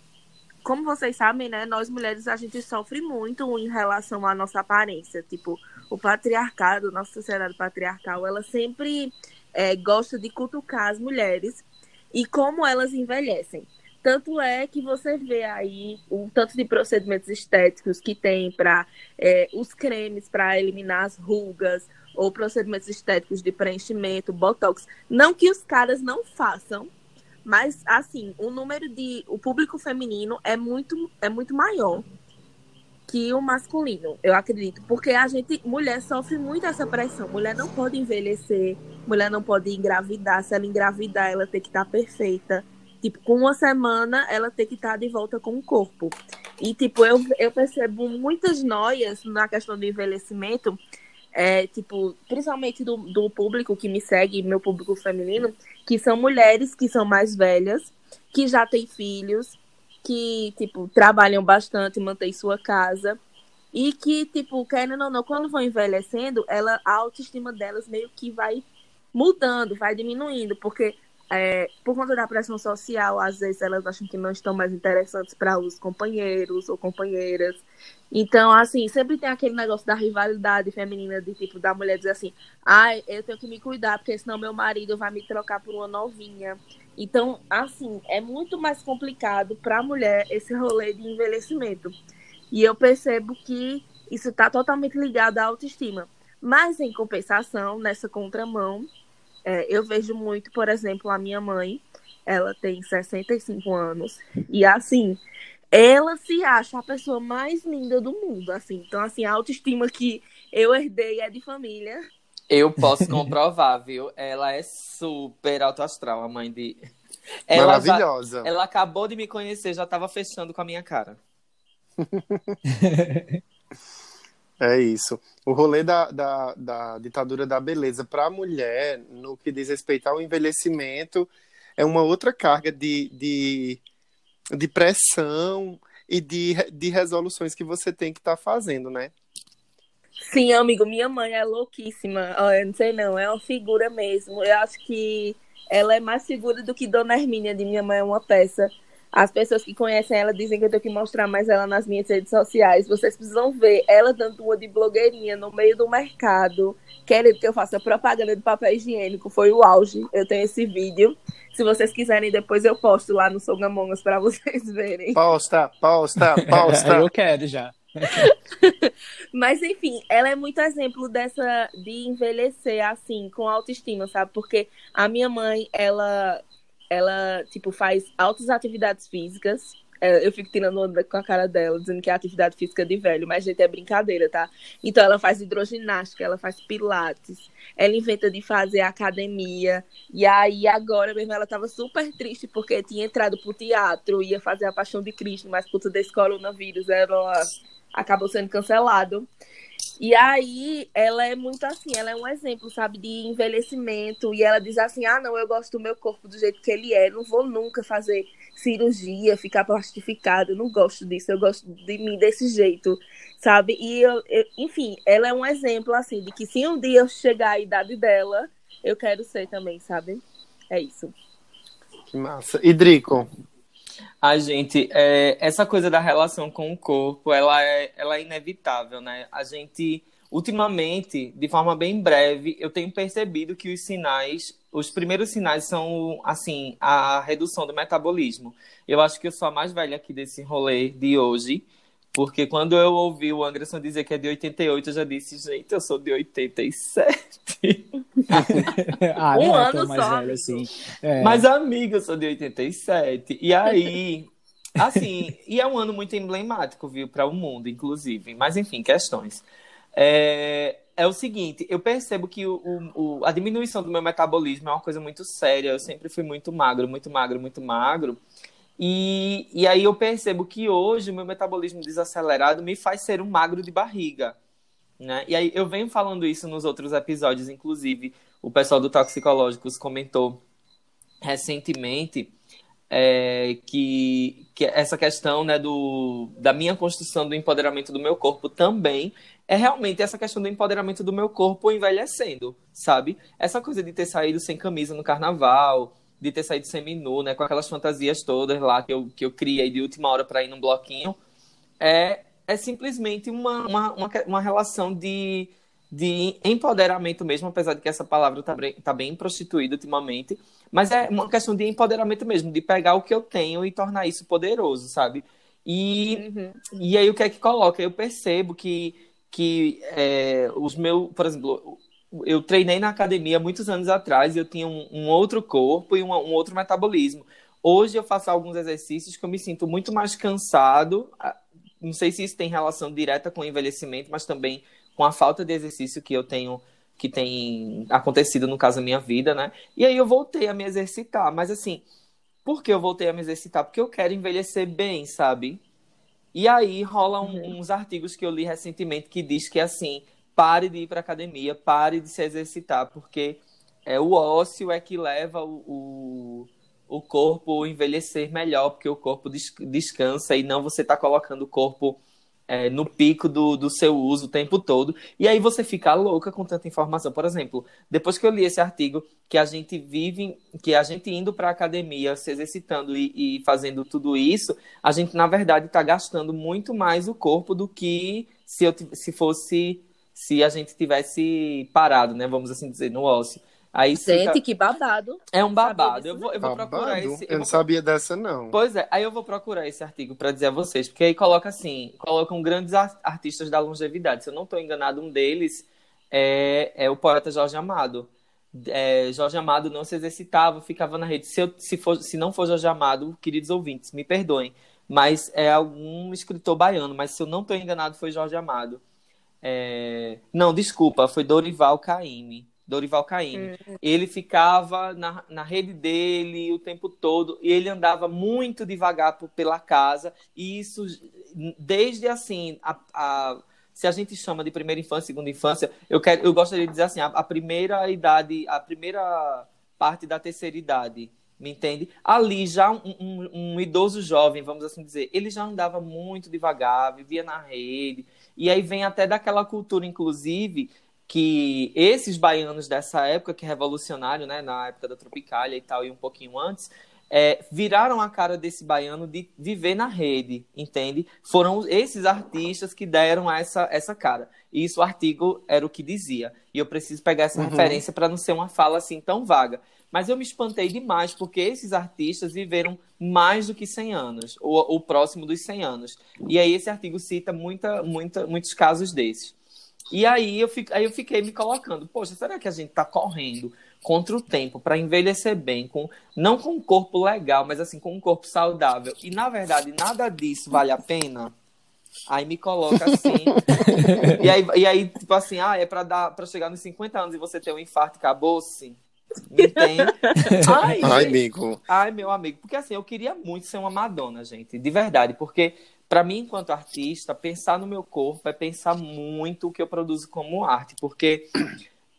como vocês sabem, né, nós mulheres a gente sofre muito em relação à nossa aparência. Tipo, o patriarcado, nossa sociedade patriarcal, ela sempre é, gosta de cutucar as mulheres e como elas envelhecem. Tanto é que você vê aí o tanto de procedimentos estéticos que tem para é, os cremes para eliminar as rugas, ou procedimentos estéticos de preenchimento, botox. Não que os caras não façam, mas assim, o número de o público feminino é muito é muito maior que o masculino, eu acredito, porque a gente mulher sofre muito essa pressão. Mulher não pode envelhecer, mulher não pode engravidar, se ela engravidar, ela tem que estar tá perfeita. Tipo, com uma semana ela tem que estar tá de volta com o corpo. E tipo, eu, eu percebo muitas noias na questão do envelhecimento é, tipo, principalmente do, do público que me segue, meu público feminino, que são mulheres que são mais velhas, que já têm filhos, que, tipo, trabalham bastante, mantêm sua casa. E que, tipo, querendo ou não, quando vão envelhecendo, ela, a autoestima delas meio que vai mudando, vai diminuindo, porque é, por conta da pressão social, às vezes elas acham que não estão mais interessantes para os companheiros ou companheiras. Então, assim, sempre tem aquele negócio da rivalidade feminina, de tipo, da mulher dizer assim, ai, eu tenho que me cuidar, porque senão meu marido vai me trocar por uma novinha. Então, assim, é muito mais complicado para a mulher esse rolê de envelhecimento. E eu percebo que isso está totalmente ligado à autoestima. Mas, em compensação, nessa contramão, é, eu vejo muito, por exemplo, a minha mãe, ela tem 65 anos, e assim, ela se acha a pessoa mais linda do mundo, assim. Então, assim, a autoestima que eu herdei é de família. Eu posso comprovar, viu? Ela é super alto astral, a mãe de. Ela Maravilhosa. Já... ela acabou de me conhecer, já estava fechando com a minha cara. É isso. O rolê da, da, da ditadura da beleza para a mulher, no que diz respeito ao envelhecimento, é uma outra carga de, de, de pressão e de, de resoluções que você tem que estar tá fazendo, né? Sim, amigo, minha mãe é louquíssima. Olha, não sei não, é uma figura mesmo. Eu acho que ela é mais figura do que Dona Hermínia de Minha Mãe é uma peça. As pessoas que conhecem ela dizem que eu tenho que mostrar mais ela nas minhas redes sociais. Vocês precisam ver ela dando uma de blogueirinha no meio do mercado, querendo que eu faça propaganda de papel higiênico. Foi o auge. Eu tenho esse vídeo. Se vocês quiserem, depois eu posto lá no Songamongas para vocês verem. Posta, posta, posta. eu quero já. Mas enfim, ela é muito exemplo dessa de envelhecer assim, com autoestima, sabe? Porque a minha mãe, ela ela, tipo, faz altas atividades físicas. É, eu fico tirando onda com a cara dela, dizendo que é atividade física de velho, mas, gente, é brincadeira, tá? Então, ela faz hidroginástica, ela faz pilates, ela inventa de fazer academia, e aí, agora mesmo, ela tava super triste porque tinha entrado pro teatro, ia fazer a Paixão de Cristo, mas tudo desse coronavírus, ela acabou sendo cancelado. E aí, ela é muito assim, ela é um exemplo, sabe, de envelhecimento. E ela diz assim: ah, não, eu gosto do meu corpo do jeito que ele é, não vou nunca fazer cirurgia, ficar plastificado, eu não gosto disso, eu gosto de mim desse jeito, sabe? E, eu, eu, enfim, ela é um exemplo, assim, de que se um dia eu chegar à idade dela, eu quero ser também, sabe? É isso. Que massa. E Drico? A gente, é, essa coisa da relação com o corpo, ela é, ela é inevitável, né? A gente, ultimamente, de forma bem breve, eu tenho percebido que os sinais, os primeiros sinais são, assim, a redução do metabolismo. Eu acho que eu sou a mais velha aqui desse rolê de hoje, porque quando eu ouvi o Anderson dizer que é de 88, eu já disse, gente, eu sou de 87. ah, Um não é ano mais só, velho assim. É. Mas, amiga, eu sou de 87. E aí, assim, e é um ano muito emblemático, viu, para o mundo, inclusive. Mas, enfim, questões. É, é o seguinte, eu percebo que o, o- a diminuição do meu metabolismo é uma coisa muito séria. Eu sempre fui muito magro, muito magro, muito magro. E, e aí eu percebo que hoje o meu metabolismo desacelerado me faz ser um magro de barriga. Né? E aí eu venho falando isso nos outros episódios, inclusive o pessoal do Toxicológicos comentou recentemente é, que, que essa questão né, do, da minha construção do empoderamento do meu corpo também é realmente essa questão do empoderamento do meu corpo envelhecendo, sabe? Essa coisa de ter saído sem camisa no carnaval, de ter saído semi-nu, né, com aquelas fantasias todas lá que eu, que eu criei de última hora para ir num bloquinho, é, é simplesmente uma, uma, uma, uma relação de, de empoderamento mesmo, apesar de que essa palavra tá bem, tá bem prostituída ultimamente, mas é uma questão de empoderamento mesmo, de pegar o que eu tenho e tornar isso poderoso, sabe? E, e aí o que é que coloca? Eu percebo que, que é, os meus, por exemplo, eu treinei na academia muitos anos atrás e eu tinha um, um outro corpo e um, um outro metabolismo. Hoje eu faço alguns exercícios que eu me sinto muito mais cansado. ah, Não sei se isso tem relação direta com o envelhecimento, mas também com a falta de exercício que eu tenho, que tem acontecido no caso da minha vida, né? E aí eu voltei a me exercitar, mas assim, por que eu voltei a me exercitar? Porque eu quero envelhecer bem, sabe? E aí rola um- uns artigos que eu li recentemente que diz que assim, pare de ir para academia, pare de se exercitar, porque é o ócio é que leva o, o, o corpo a envelhecer melhor, porque o corpo des- descansa e não você tá colocando o corpo é, no pico do, do seu uso o tempo todo. E aí você fica louca com tanta informação. Por exemplo, depois que eu li esse artigo, que a gente vive, que a gente indo para a academia, se exercitando e, e fazendo tudo isso, a gente, na verdade, está gastando muito mais o corpo do que se, eu, se fosse, se a gente tivesse parado, né? Vamos assim dizer, no ócio. Aí Gente, fica- que babado. é um babado. Eu vou, eu vou procurar esse. Eu não vou sabia dessa, não. Pois é, aí eu vou procurar esse artigo para dizer a vocês, porque aí coloca assim, colocam grandes ar- artistas da longevidade. Se eu não estou enganado, um deles é, é o poeta Jorge Amado. É, Jorge Amado não se exercitava, ficava na rede. Se, eu, se, for, se não for Jorge Amado, queridos ouvintes, me perdoem, mas é algum escritor baiano, mas se eu não estou enganado, foi Jorge Amado. É, Não, desculpa, foi Dorival Caymmi. Dorival Caymmi. Ele ficava na, na rede dele o tempo todo e ele andava muito devagar por- pela casa. E isso, desde assim, a, a- se a gente chama de primeira infância, segunda infância, eu, quero, eu gostaria de dizer assim, a, a primeira idade, a primeira parte da terceira idade, me entende? Ali já um, um- um idoso jovem, vamos assim dizer, ele já andava muito devagar, vivia na rede. E aí vem até daquela cultura, inclusive, que esses baianos dessa época, que revolucionário, né, na época da Tropicália e tal, e um pouquinho antes, é, viraram a cara desse baiano de viver na rede, entende? Foram esses artistas que deram essa, essa cara. E isso o artigo era o que dizia. E eu preciso pegar essa Uhum. referência para não ser uma fala assim tão vaga. Mas eu me espantei demais, porque esses artistas viveram mais do que 100 anos, ou, ou próximo dos 100 anos. E aí esse artigo cita muita, muita, muitos casos desses. E aí eu, fico, aí eu fiquei me colocando, poxa, será que a gente tá correndo contra o tempo para envelhecer bem, com não com um corpo legal, mas assim com um corpo saudável? E na verdade nada disso vale a pena? Aí me coloca assim. e, aí, e aí, tipo assim, ah, é pra, dar, pra chegar nos 50 anos e você ter um infarto e acabou-se. Entende? Ai, Ai, amigo. Ai, meu amigo. Porque assim, eu queria muito ser uma Madonna, gente. De verdade. Porque, pra mim, enquanto artista, pensar no meu corpo é pensar muito o que eu produzo como arte. Porque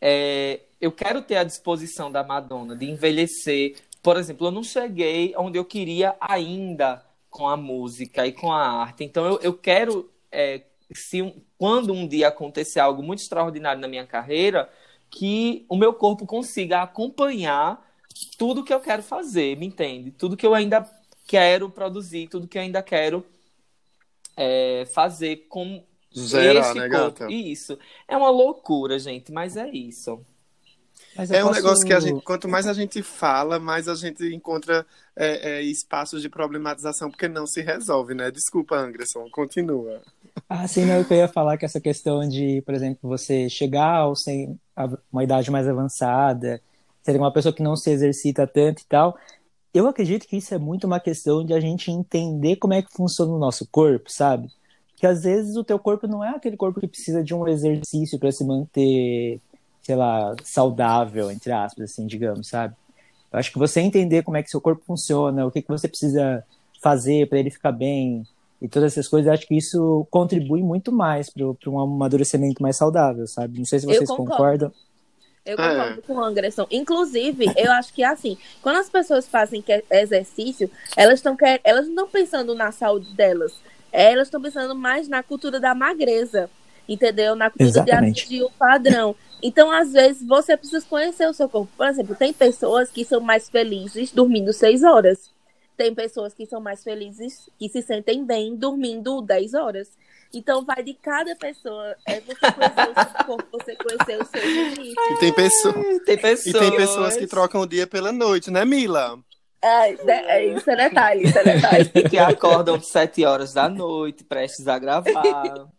é, eu quero ter a disposição da Madonna de envelhecer. Por exemplo, eu não cheguei onde eu queria ainda com a música e com a arte. Então, eu, eu quero, é, se quando um dia acontecer algo muito extraordinário na minha carreira, que o meu corpo consiga acompanhar tudo que eu quero fazer, me entende? Tudo que eu ainda quero produzir, tudo que eu ainda quero é, fazer com Gerar, esse né, corpo. gata? Isso. É uma loucura, gente, mas é isso. Mas É um posso- negócio que a gente, quanto mais a gente fala, mais a gente encontra é, é, espaços de problematização, porque não se resolve, né? Desculpa, Anderson, continua. Ah, sim, não, eu ia falar que essa questão de, por exemplo, você chegar ao sem uma idade mais avançada, ser uma pessoa que não se exercita tanto e tal, eu acredito que isso é muito uma questão de a gente entender como é que funciona o nosso corpo, sabe? Que às vezes o teu corpo não é aquele corpo que precisa de um exercício para se manter, sei lá, saudável, entre aspas, assim, digamos, sabe? Eu acho que você entender como é que seu corpo funciona, o que, que você precisa fazer para ele ficar bem, e todas essas coisas, eu acho que isso contribui muito mais para um amadurecimento mais saudável, sabe? Não sei se vocês concordam. Eu É. concordo com o Anderson. Inclusive, eu acho que assim, quando as pessoas fazem exercício, elas estão elas não estão pensando na saúde delas. Elas estão pensando mais na cultura da magreza. Entendeu? Na cultura Exatamente. de atingir o padrão. Então, às vezes, você precisa conhecer o seu corpo. Por exemplo, tem pessoas que são mais felizes dormindo seis horas. Tem pessoas que são mais felizes, que se sentem bem dormindo 10 horas. Então, vai de cada pessoa. É você conhecer o seu corpo, você conhecer os seus limites. E tem, pessoa, Tem pessoas. e tem pessoas que trocam o dia pela noite, né, Mila? É, é, isso é detalhe, isso é detalhe. que acordam 7 horas da noite, prestes a gravar.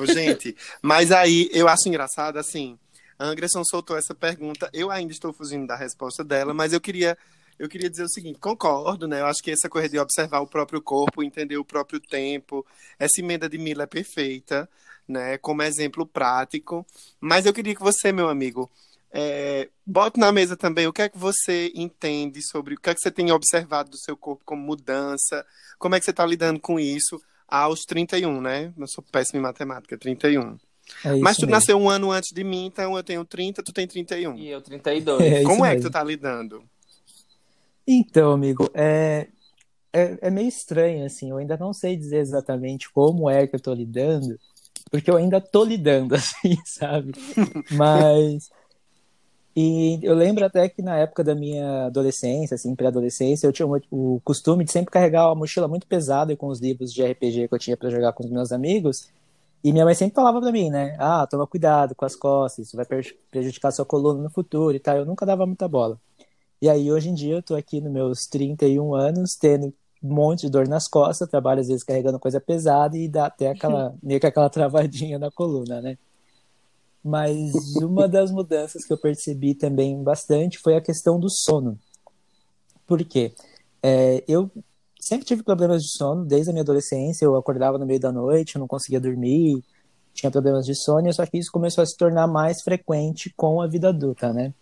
Ô, gente, mas aí eu acho engraçado, assim, a Anderson soltou essa pergunta, eu ainda estou fugindo da resposta dela, mas eu queria, eu queria dizer o seguinte, concordo, né? Eu acho que essa coisa de observar o próprio corpo, entender o próprio tempo, essa emenda de Mila é perfeita, né? Como exemplo prático. Mas eu queria que você, meu amigo, é, bote na mesa também o que é que você entende sobre o que é que você tem observado do seu corpo como mudança, como é que você está lidando com isso aos 31, né? Eu sou péssimo em matemática, 31. É Mas tu mesmo. nasceu um ano antes de mim, então eu tenho 30, tu tem 31. E eu 32. É Como é que tu tá lidando? Então, amigo, é, é, é meio estranho, assim, eu ainda não sei dizer exatamente como é que eu tô lidando, porque eu ainda tô lidando, assim, sabe? Mas. E eu lembro até que na época da minha adolescência, assim, pré-adolescência, eu tinha o- costume de sempre carregar uma mochila muito pesada com os livros de RPG que eu tinha pra jogar com os meus amigos. E minha mãe sempre falava pra mim, né? Ah, toma cuidado com as costas, isso vai prejudicar sua coluna no futuro e tal. Eu nunca dava muita bola. E aí, hoje em dia, eu tô aqui nos meus 31 anos, tendo um monte de dor nas costas, trabalho às vezes carregando coisa pesada e dá até aquela, meio que aquela travadinha na coluna, né? Mas uma das mudanças que eu percebi também bastante foi a questão do sono. Por quê? É, eu sempre tive problemas de sono, desde a minha adolescência, eu acordava no meio da noite, eu não conseguia dormir, tinha problemas de sono, só que isso começou a se tornar mais frequente com a vida adulta, né?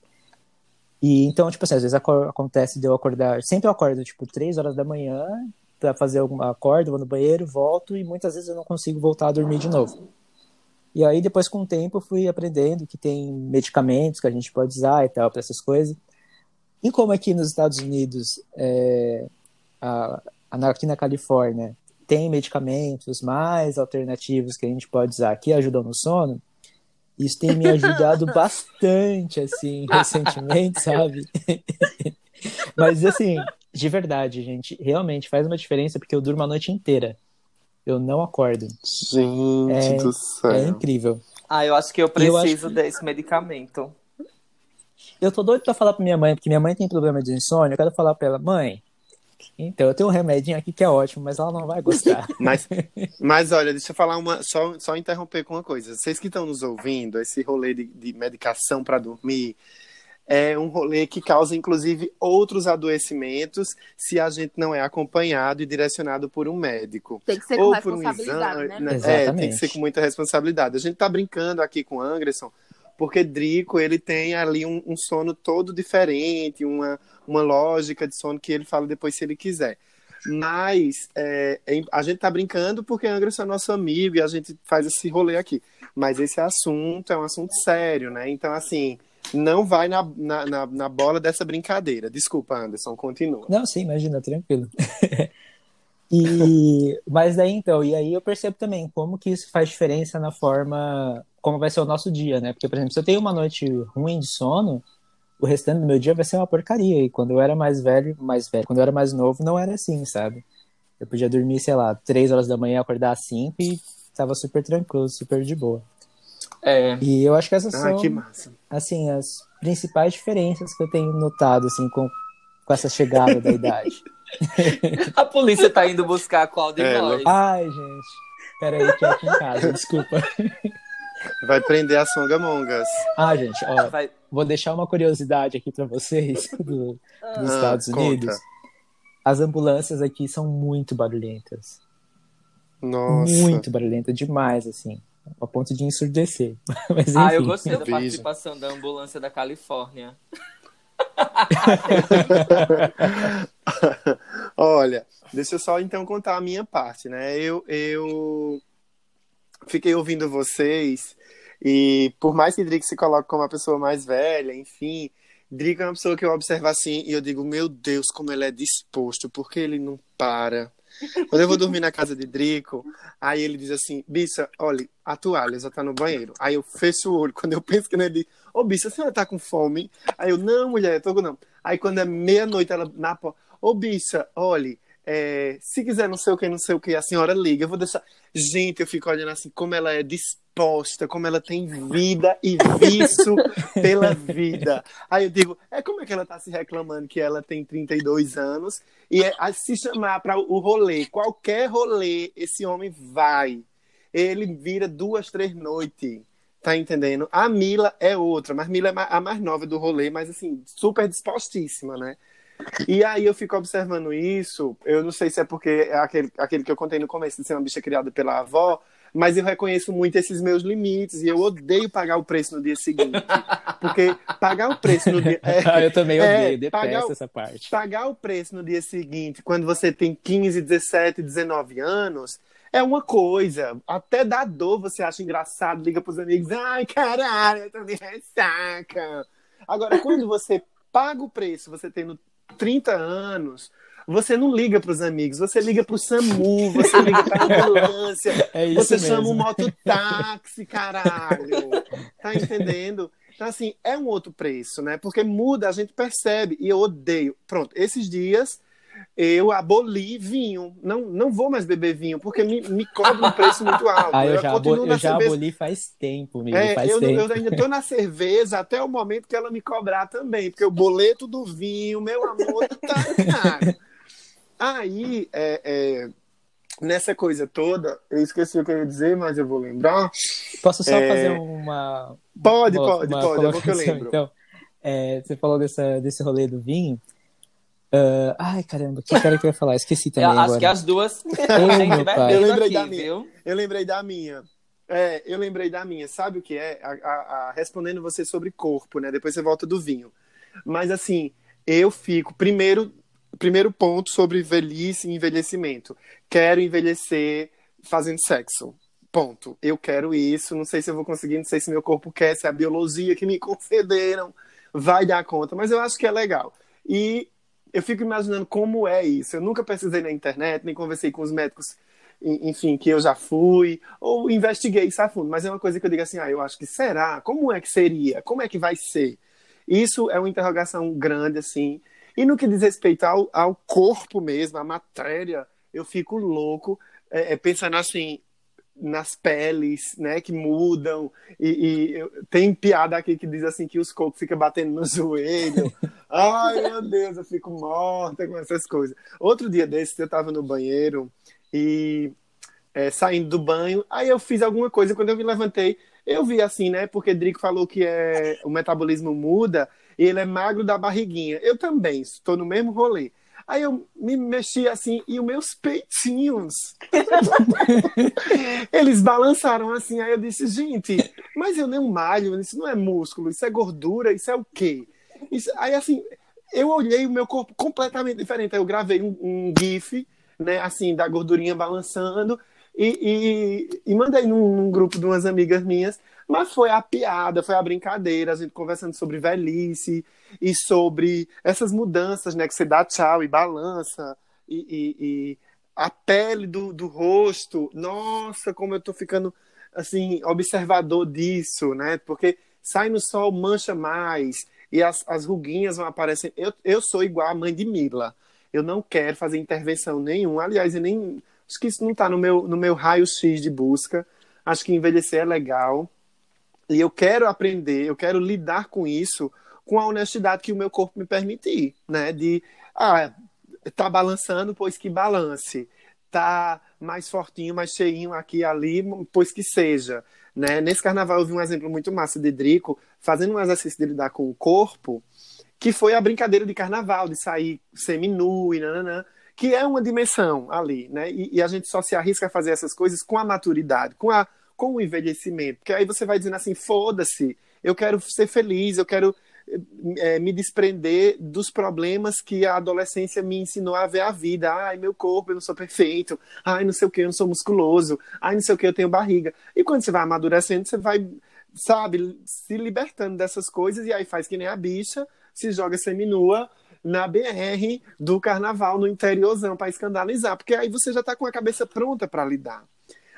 E então, tipo assim, às vezes aco- acontece de eu acordar, sempre eu acordo, tipo, três horas da manhã pra fazer alguma acordo, vou no banheiro, volto e muitas vezes eu não consigo voltar a dormir de novo. E aí depois com o tempo fui aprendendo que tem medicamentos que a gente pode usar e tal para essas coisas. E como aqui nos Estados Unidos, é, a- aqui na Califórnia, tem medicamentos mais alternativos que a gente pode usar que ajudam no sono, isso tem me ajudado bastante, assim, recentemente, sabe? Mas, assim, de verdade, gente, realmente faz uma diferença porque eu durmo a noite inteira. Eu não acordo. Gente É- do céu. É incrível. Ah, eu acho que eu Eu acho preciso desse medicamento. Eu tô doido pra falar pra minha mãe, porque minha mãe tem problema de insônia. Eu quero falar pra ela, mãe, Então, eu tenho um remedinho aqui que é ótimo, mas ela não vai gostar. Mas, mas olha, deixa eu falar uma. Só, só interromper com uma coisa. Vocês que estão nos ouvindo, esse rolê de, de medicação para dormir é um rolê que causa, inclusive, outros adoecimentos se a gente não é acompanhado e direcionado por um médico. Tem que ser com responsabilidade, um né? né? É, Exatamente. tem que ser com muita responsabilidade. A gente tá brincando aqui com o Anderson, porque Drico, ele tem ali um, um sono todo diferente, uma, uma lógica de sono que ele fala depois se ele quiser. Mas é, a gente tá brincando porque Anderson é nosso amigo e a gente faz esse rolê aqui. Mas esse assunto é um assunto sério, né? Então, assim, não vai na, na, na, na bola dessa brincadeira. Desculpa, Anderson, continua. Não, sim, imagina, tranquilo. e, mas daí então, e aí eu percebo também como que isso faz diferença na forma como vai ser o nosso dia, né? Porque, por exemplo, se eu tenho uma noite ruim de sono, o restante do meu dia vai ser uma porcaria. E quando eu era mais velho, mais velho, quando eu era mais novo, não era assim, sabe? Eu podia dormir, sei lá, três horas da manhã, acordar às cinco e tava super tranquilo, super de boa. É. E eu acho que essas Ah, são, que massa. assim, as principais diferenças que eu tenho notado, assim, com, com essa chegada da idade. A polícia tá indo buscar qual de É, nós? Ai, gente. Peraí, que é aqui em casa, desculpa. Vai prender a Songamongas. Ah, gente, ó, Vai- vou deixar uma curiosidade aqui pra vocês do- dos Ah, Estados conta. Unidos. As ambulâncias aqui são muito barulhentas. Nossa. Muito barulhentas, demais, assim. A ponto de ensurdecer. Mas, enfim. Ah, eu gostei da Veja. participação da ambulância da Califórnia. Olha, deixa eu só então contar a minha parte, né? Eu, eu fiquei ouvindo vocês e por mais que Drico se coloque como uma pessoa mais velha, enfim, Drico é uma pessoa que eu observo assim e eu digo, meu Deus, como ele é disposto, porque ele não para. Quando eu vou dormir na casa de Drico, aí ele diz assim, Bissa, olha, a toalha já tá no banheiro. Aí eu fecho o olho, quando eu penso que não, ele diz, ô Bissa, a senhora tá com fome? Aí eu, não, mulher, tô com não. Aí quando é meia-noite, ela na porta, ô Bissa, olhe, é, se quiser não sei o que, não sei o que, a senhora liga, eu vou deixar. Gente, eu fico olhando assim, como ela é disposta, como ela tem vida e vício pela vida. Aí eu digo, é como é que ela tá se reclamando que ela tem 32 anos e é, a se chamar para o rolê, qualquer rolê, esse homem vai. Ele vira duas, três noites. Tá entendendo? A Mila é outra, mas Mila é a mais nova do rolê, mas assim, super dispostíssima, né? E aí eu fico observando isso. Eu não sei se é porque é aquele, aquele que eu contei no começo de ser uma bicha criada pela avó, mas eu reconheço muito esses meus limites e eu odeio pagar o preço no dia seguinte. Porque pagar o preço no dia. é, Ah, eu também é, odeio, detesto o- essa parte. pagar o preço no dia seguinte, quando você tem 15, 17, 19 anos, é uma coisa. Até dá dor, você acha engraçado, liga pros amigos, ai, caralho, eu tô de ressaca. Agora, quando você paga o preço, você tendo 30 anos, você não liga pros amigos, você liga pro SAMU, você liga pra ambulância, É você mesmo. chama um mototáxi, caralho. Tá entendendo? Então, assim, é um outro preço, né? Porque muda, a gente percebe. E eu odeio. Pronto, esses dias eu aboli vinho. Não, não vou mais beber vinho, porque me, me cobra um preço muito alto. Ah, eu já, continuo abo- na eu já cerveja. aboli faz tempo, amigo, É, faz eu, tempo. eu ainda tô na cerveja até o momento que ela me cobrar também, porque o boleto do vinho, meu amor, tá caro. Aí, é, é, nessa coisa toda, eu esqueci o que eu ia dizer, mas eu vou lembrar. Posso só É, fazer uma. Pode, uma- pode, uma pode, é bom que eu lembro. Então, É, você falou dessa, desse rolê do vinho. Ah, ai, caramba, o que cara que eu ia falar? Esqueci Eu também acho agora. que as duas. Vendo Eu lembrei aqui, da minha. viu? Eu lembrei da minha. É, eu lembrei da minha. Sabe o que é? A- a- a- respondendo você sobre corpo, né? Depois você volta do vinho. Mas assim, eu fico. Primeiro, primeiro ponto sobre velhice e envelhecimento. Quero envelhecer fazendo sexo. Ponto. Eu quero isso. Não sei se eu vou conseguir, não sei se meu corpo quer, se é a biologia que me concederam vai dar conta, mas eu acho que é legal. E eu fico imaginando como é isso. Eu nunca pesquisei na internet, nem conversei com os médicos, en- enfim, que eu já fui, ou investiguei isso a fundo, mas é uma coisa que eu digo assim, ah, eu acho que será? Como é que seria? Como é que vai ser? Isso é uma interrogação grande, assim. E no que diz respeito ao, ao corpo mesmo, à matéria, eu fico louco, é, é, pensando assim, nas peles, né, que mudam. E, e tem piada aqui que diz assim que os cocos ficam batendo no joelho. Ai, meu Deus, eu fico morta com essas coisas. Outro dia desses, eu estava no banheiro e é, saindo do banho, aí eu fiz alguma coisa, quando eu me levantei, eu vi assim, né, porque Drico falou que é, o metabolismo muda e ele é magro da barriguinha. Eu também, estou no mesmo rolê. Aí eu me mexi assim e os meus peitinhos. Eles balançaram assim. Aí eu disse, gente, mas eu nem malho, isso não é músculo, isso é gordura, isso é o quê? Isso... Aí assim, eu olhei o meu corpo completamente diferente. Aí eu gravei um, um GIF, né, assim, da gordurinha balançando. E, e, e mandei num, num grupo de umas amigas minhas. Mas foi a piada, foi a brincadeira, a gente conversando sobre velhice e sobre essas mudanças, né? Que você dá tchau e balança, e, e, a pele do, do rosto. Nossa, como eu tô ficando, assim, observador disso, né? Porque sai no sol, mancha mais, e as, as ruguinhas vão aparecendo. Eu, eu sou igual a mãe de Mila. Eu não quero fazer intervenção nenhuma. Aliás, eu nem. Acho que isso não está no meu, no meu raio-x de busca. Acho que envelhecer é legal. E eu quero aprender, eu quero lidar com isso com a honestidade que o meu corpo me permitir, né? De, ah, tá balançando, pois que balance. Tá mais fortinho, mais cheinho aqui e ali, pois que seja. Né? Nesse carnaval eu vi um exemplo muito massa de Drico fazendo um exercício de lidar com o corpo, que foi a brincadeira de carnaval, de sair semi-nu e nananã, que é uma dimensão ali, né? E, e a gente só se arrisca a fazer essas coisas com a maturidade, com a com o envelhecimento. Porque aí você vai dizendo assim: foda-se, eu quero ser feliz, eu quero é, me desprender dos problemas que a adolescência me ensinou a ver a vida. Ai, meu corpo, eu não sou perfeito. Ai, não sei o que, eu não sou musculoso. Ai, não sei o que, eu tenho barriga. E quando você vai amadurecendo, você vai, sabe, se libertando dessas coisas e aí faz que nem a bicha, se joga seminua na BR do carnaval no interiorzão para escandalizar, porque aí você já está com a cabeça pronta para lidar.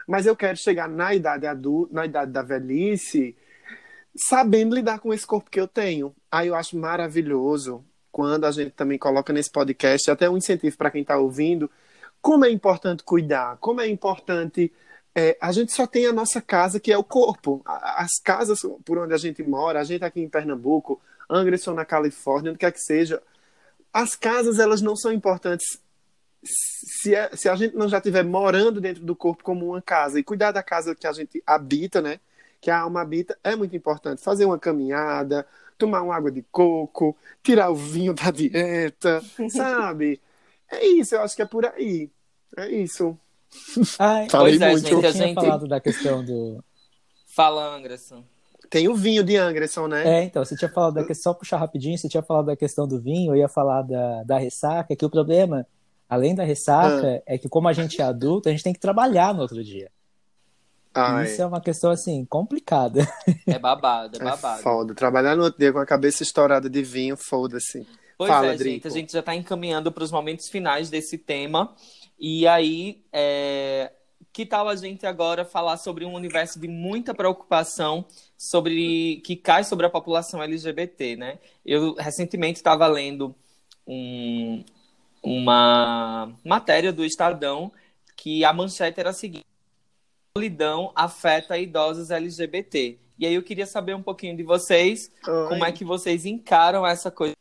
Mas eu quero chegar na idade adulta, na idade da velhice, sabendo lidar com esse corpo que eu tenho. Aí eu acho maravilhoso quando a gente também coloca nesse podcast, até um incentivo para quem está ouvindo, como é importante cuidar, como é importante. É, a gente só tem a nossa casa, que é o corpo. As casas por onde a gente mora, a gente aqui em Pernambuco, Anderson na Califórnia, onde quer que seja, as casas elas não são importantes se, é, se a gente não já estiver morando dentro do corpo como uma casa e cuidar da casa que a gente habita, né? Que a alma habita, é muito importante. Fazer uma caminhada, tomar uma água de coco, tirar o vinho da dieta, sabe? É isso, eu acho que é por aí. É isso. Ai, Falei é, muito. Gente, tinha gente... falado da questão do... Fala, Anderson. Tem o vinho de Anderson, né? É, então, você tinha falado da questão, só puxar rapidinho, você tinha falado da questão do vinho, eu ia falar da, da ressaca, que o problema além da ressaca, ah. é que como a gente é adulto, a gente tem que trabalhar no outro dia. Ai. Isso é uma questão, assim, complicada. É babado, é, é babado. É foda. Trabalhar no outro dia com a cabeça estourada de vinho, foda-se. Pois Fala, é, Drico. gente. A gente já está encaminhando para os momentos finais desse tema. E aí, é... que tal a gente agora falar sobre um universo de muita preocupação sobre que cai sobre a população LGBT, né? Eu recentemente estava lendo um, uma matéria do Estadão que a manchete era a seguinte: solidão afeta idosos LGBT. E aí eu queria saber um pouquinho de vocês, Oi. como é que vocês encaram essa coisa,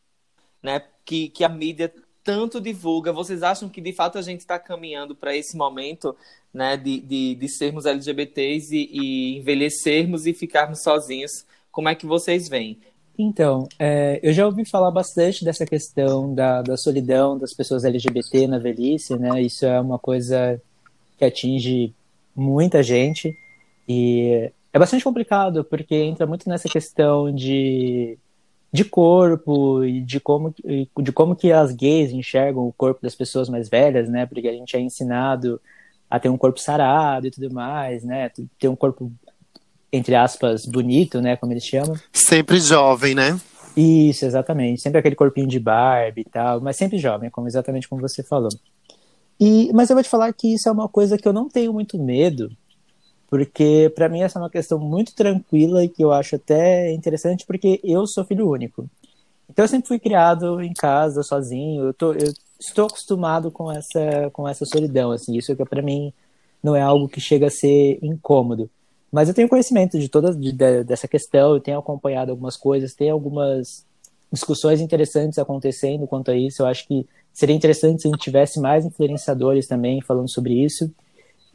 né? Que, que a mídia tanto divulga. Vocês acham que de fato a gente está caminhando para esse momento, né? De, de, de sermos LGBTs e, e envelhecermos e ficarmos sozinhos? Como é que vocês veem? Então, é, eu já ouvi falar bastante dessa questão da, da solidão das pessoas LGBT na velhice, né? Isso é uma coisa que atinge muita gente e é bastante complicado porque entra muito nessa questão de, de corpo e de como, de como que as gays enxergam o corpo das pessoas mais velhas, né? Porque a gente é ensinado a ter um corpo sarado e tudo mais, né? Ter um corpo entre aspas, bonito, né? Como eles chamam. Sempre jovem, né? Isso, exatamente. Sempre aquele corpinho de Barbie e tal, mas sempre jovem, como exatamente como você falou. E, mas eu vou te falar que isso é uma coisa que eu não tenho muito medo, porque para mim essa é uma questão muito tranquila e que eu acho até interessante, porque eu sou filho único. Então eu sempre fui criado em casa, sozinho. Eu, tô, eu estou acostumado com essa, com essa solidão, assim. Isso que para mim não é algo que chega a ser incômodo. Mas eu tenho conhecimento de toda de, de, dessa questão, eu tenho acompanhado algumas coisas, tem algumas discussões interessantes acontecendo quanto a isso. Eu acho que seria interessante se a gente tivesse mais influenciadores também falando sobre isso.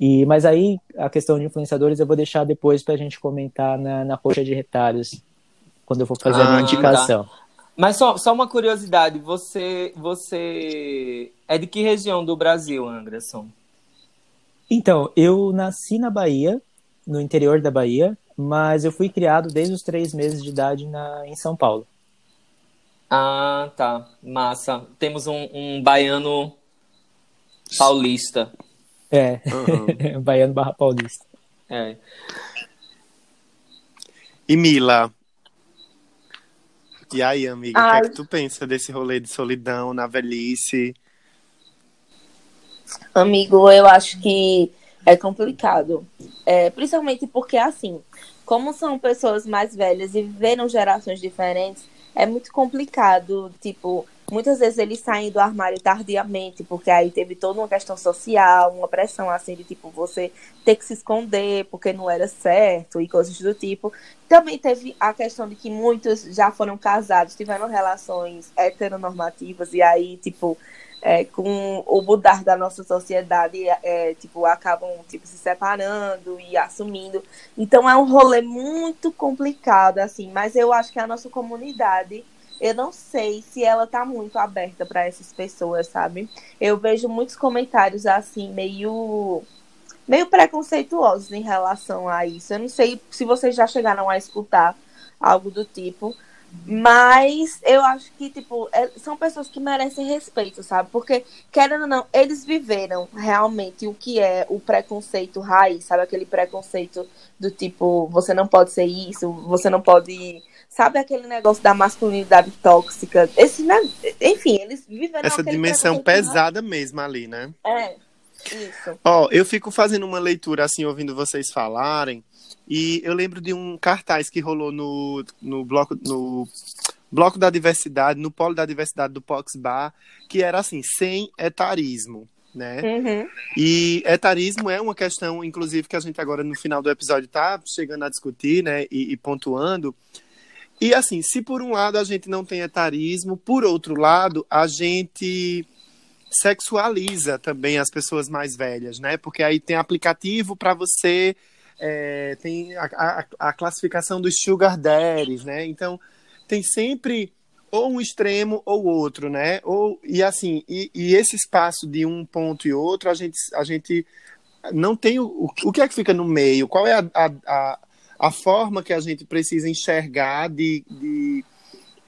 E, mas aí a questão de influenciadores eu vou deixar depois para a gente comentar na, na coxa de retalhos, quando eu for fazer Ah, a minha tá. indicação. Mas só, só uma curiosidade, você, você é de que região do Brasil, Anderson? Então, eu nasci na Bahia, no interior da Bahia, mas eu fui criado desde os três meses de idade na, em São Paulo. Ah, tá. Massa. Temos um, um baiano paulista. É, Uhum. baiano barra paulista. É. E Mila? E aí, amiga, o que é que tu pensa desse rolê de solidão na velhice? Amigo, eu acho que é complicado. É, principalmente porque, assim, como são pessoas mais velhas e viveram gerações diferentes, é muito complicado. Tipo, muitas vezes eles saem do armário tardiamente, porque aí teve toda uma questão social, uma pressão, assim, de tipo, você ter que se esconder porque não era certo e coisas do tipo. Também teve a questão de que muitos já foram casados, tiveram relações heteronormativas, e aí, tipo, é, com o mudar da nossa sociedade, é, tipo, acabam tipo, se separando e assumindo. Então é um rolê muito complicado, assim, mas eu acho que a nossa comunidade, eu não sei se ela tá muito aberta para essas pessoas, sabe? Eu vejo muitos comentários assim, meio meio preconceituosos em relação a isso. Eu não sei se vocês já chegaram a escutar algo do tipo. Mas eu acho que, tipo, é- são pessoas que merecem respeito, sabe? Porque, querendo ou não, eles viveram realmente o que é o preconceito raiz, sabe? Aquele preconceito do tipo, você não pode ser isso, você não pode. Sabe aquele negócio da masculinidade tóxica? Esse, né? Enfim, eles viveram Essa dimensão preconceito pesada mesmo ali, né? É, isso. Ó, eu fico fazendo uma leitura assim, ouvindo vocês falarem, e eu lembro de um cartaz que rolou no, no bloco no bloco da diversidade, no polo da diversidade do Pox Bar, que era assim, sem etarismo, né? Uhum. E etarismo é uma questão, inclusive, que a gente agora no final do episódio tá chegando a discutir, né, e, e pontuando. E assim, se por um lado a gente não tem etarismo, por outro lado, a gente sexualiza também as pessoas mais velhas, né? Porque aí tem aplicativo para você, é, tem a, a- a classificação dos sugar daddies, né? Então tem sempre ou um extremo ou outro, né? Ou e assim e, e esse espaço de um ponto e outro a gente a gente não tem o, o, que é que fica no meio? Qual é a, a, a, a forma que a gente precisa enxergar de, de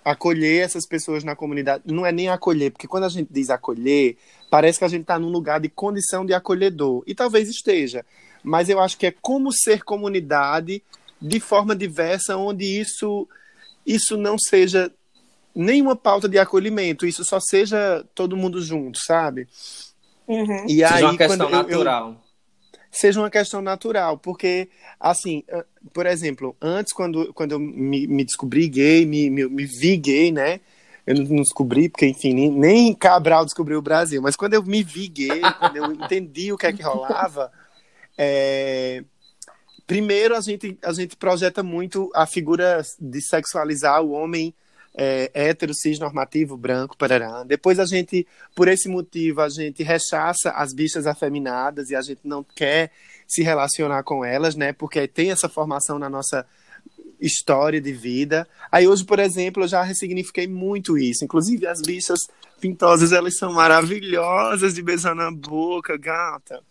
acolher essas pessoas na comunidade. Não é nem acolher, porque quando a gente diz acolher, parece que a gente está num lugar de condição de acolhedor. E talvez esteja. Mas eu acho que é como ser comunidade de forma diversa, onde isso, isso não seja nenhuma pauta de acolhimento, isso só seja todo mundo junto, sabe? Uhum. E Seja aí, uma questão quando eu- eu- natural. Seja uma questão natural, porque, assim, ah, por exemplo, antes, quando, quando eu me, me descobri gay, me, me, me vi gay, né? Eu não, não descobri, porque, enfim, nem, nem Cabral descobriu o Brasil, mas quando eu me vi gay, quando eu entendi o que é que rolava, é, primeiro a gente, a gente projeta muito a figura de sexualizar o homem é, hétero, cis, normativo, branco, parará. Depois a gente, por esse motivo, a gente rechaça as bichas afeminadas e a gente não quer se relacionar com elas, né? Porque tem essa formação na nossa história de vida. Aí hoje, por exemplo, eu já ressignifiquei muito isso. Inclusive as bichas pintosas, elas são maravilhosas de beijar na boca, gata.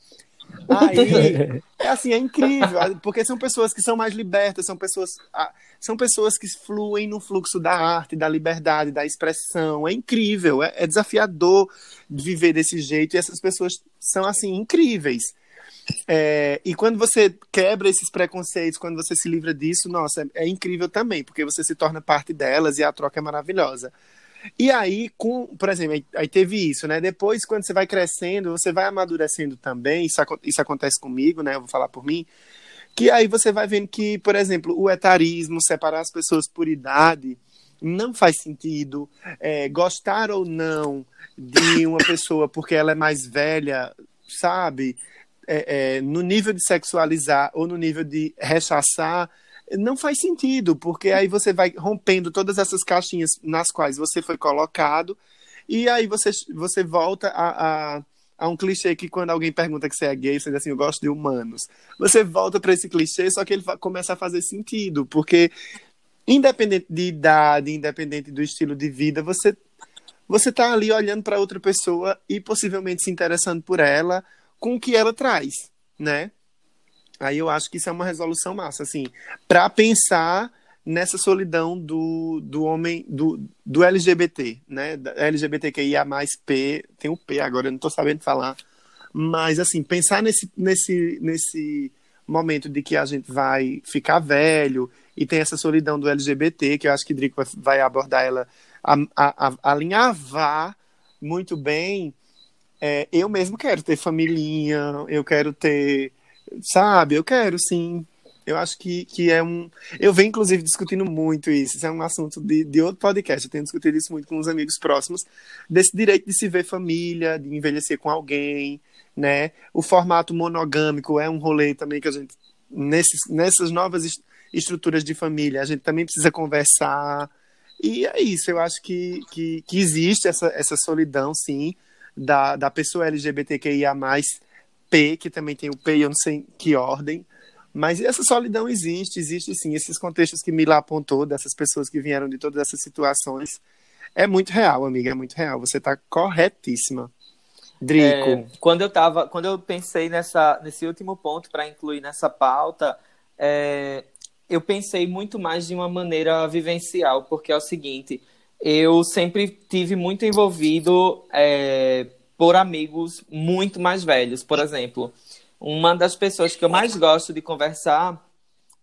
Aí, é assim, é incrível, porque são pessoas que são mais libertas, são pessoas, são pessoas que fluem no fluxo da arte, da liberdade, da expressão. É incrível, é, é desafiador viver desse jeito, e essas pessoas são, assim, incríveis. É, e quando você quebra esses preconceitos, quando você se livra disso, nossa, é, é incrível também, porque você se torna parte delas e a troca é maravilhosa. E aí, com, por exemplo, aí, aí teve isso, né? Depois, quando você vai crescendo, você vai amadurecendo também, isso, isso acontece comigo, né? Eu vou falar por mim, que aí você vai vendo que, por exemplo, o etarismo, separar as pessoas por idade, não faz sentido. É, gostar ou não de uma pessoa porque ela é mais velha, sabe? é, é, no nível de sexualizar ou no nível de rechaçar, não faz sentido, porque aí você vai rompendo todas essas caixinhas nas quais você foi colocado, e aí você, você volta a, a, a um clichê que quando alguém pergunta que você é gay, você diz assim, eu gosto de humanos. Você volta para esse clichê, só que ele começa a fazer sentido, porque independente de idade, independente do estilo de vida, você você está ali olhando para outra pessoa e possivelmente se interessando por ela com o que ela traz, né? Aí eu acho que isso é uma resolução massa, assim, para pensar nessa solidão do, do homem, do, do LGBT, né? LGBTQIA mais P, tem o P agora, eu não estou sabendo falar, mas assim, pensar nesse, nesse, nesse momento de que a gente vai ficar velho e tem essa solidão do LGBT, que eu acho que Drico vai abordar ela a, a, alinhavar muito bem, é, eu mesmo quero ter família, eu quero ter, sabe, eu quero sim. Eu acho que, que é um. Eu venho, inclusive, discutindo muito isso. Isso é um assunto de, de outro podcast. Eu tenho discutido isso muito com os amigos próximos, desse direito de se ver família, de envelhecer com alguém, né? O formato monogâmico é um rolê também que a gente. Nesses, nessas novas estruturas de família, a gente também precisa conversar, e é isso, eu acho que, que, que existe essa, essa solidão, sim, da, da pessoa LGBTQIA, P, que também tem o P, eu não sei em que ordem. Mas essa solidão existe, existe sim. Esses contextos que Mila apontou, dessas pessoas que vieram de todas essas situações, é muito real, amiga, é muito real. Você está corretíssima. Drico. É, quando eu tava, quando eu pensei nessa, nesse último ponto para incluir nessa pauta, é, eu pensei muito mais de uma maneira vivencial, porque é o seguinte, eu sempre tive muito envolvido é, por amigos muito mais velhos. Por exemplo, uma das pessoas que eu mais gosto de conversar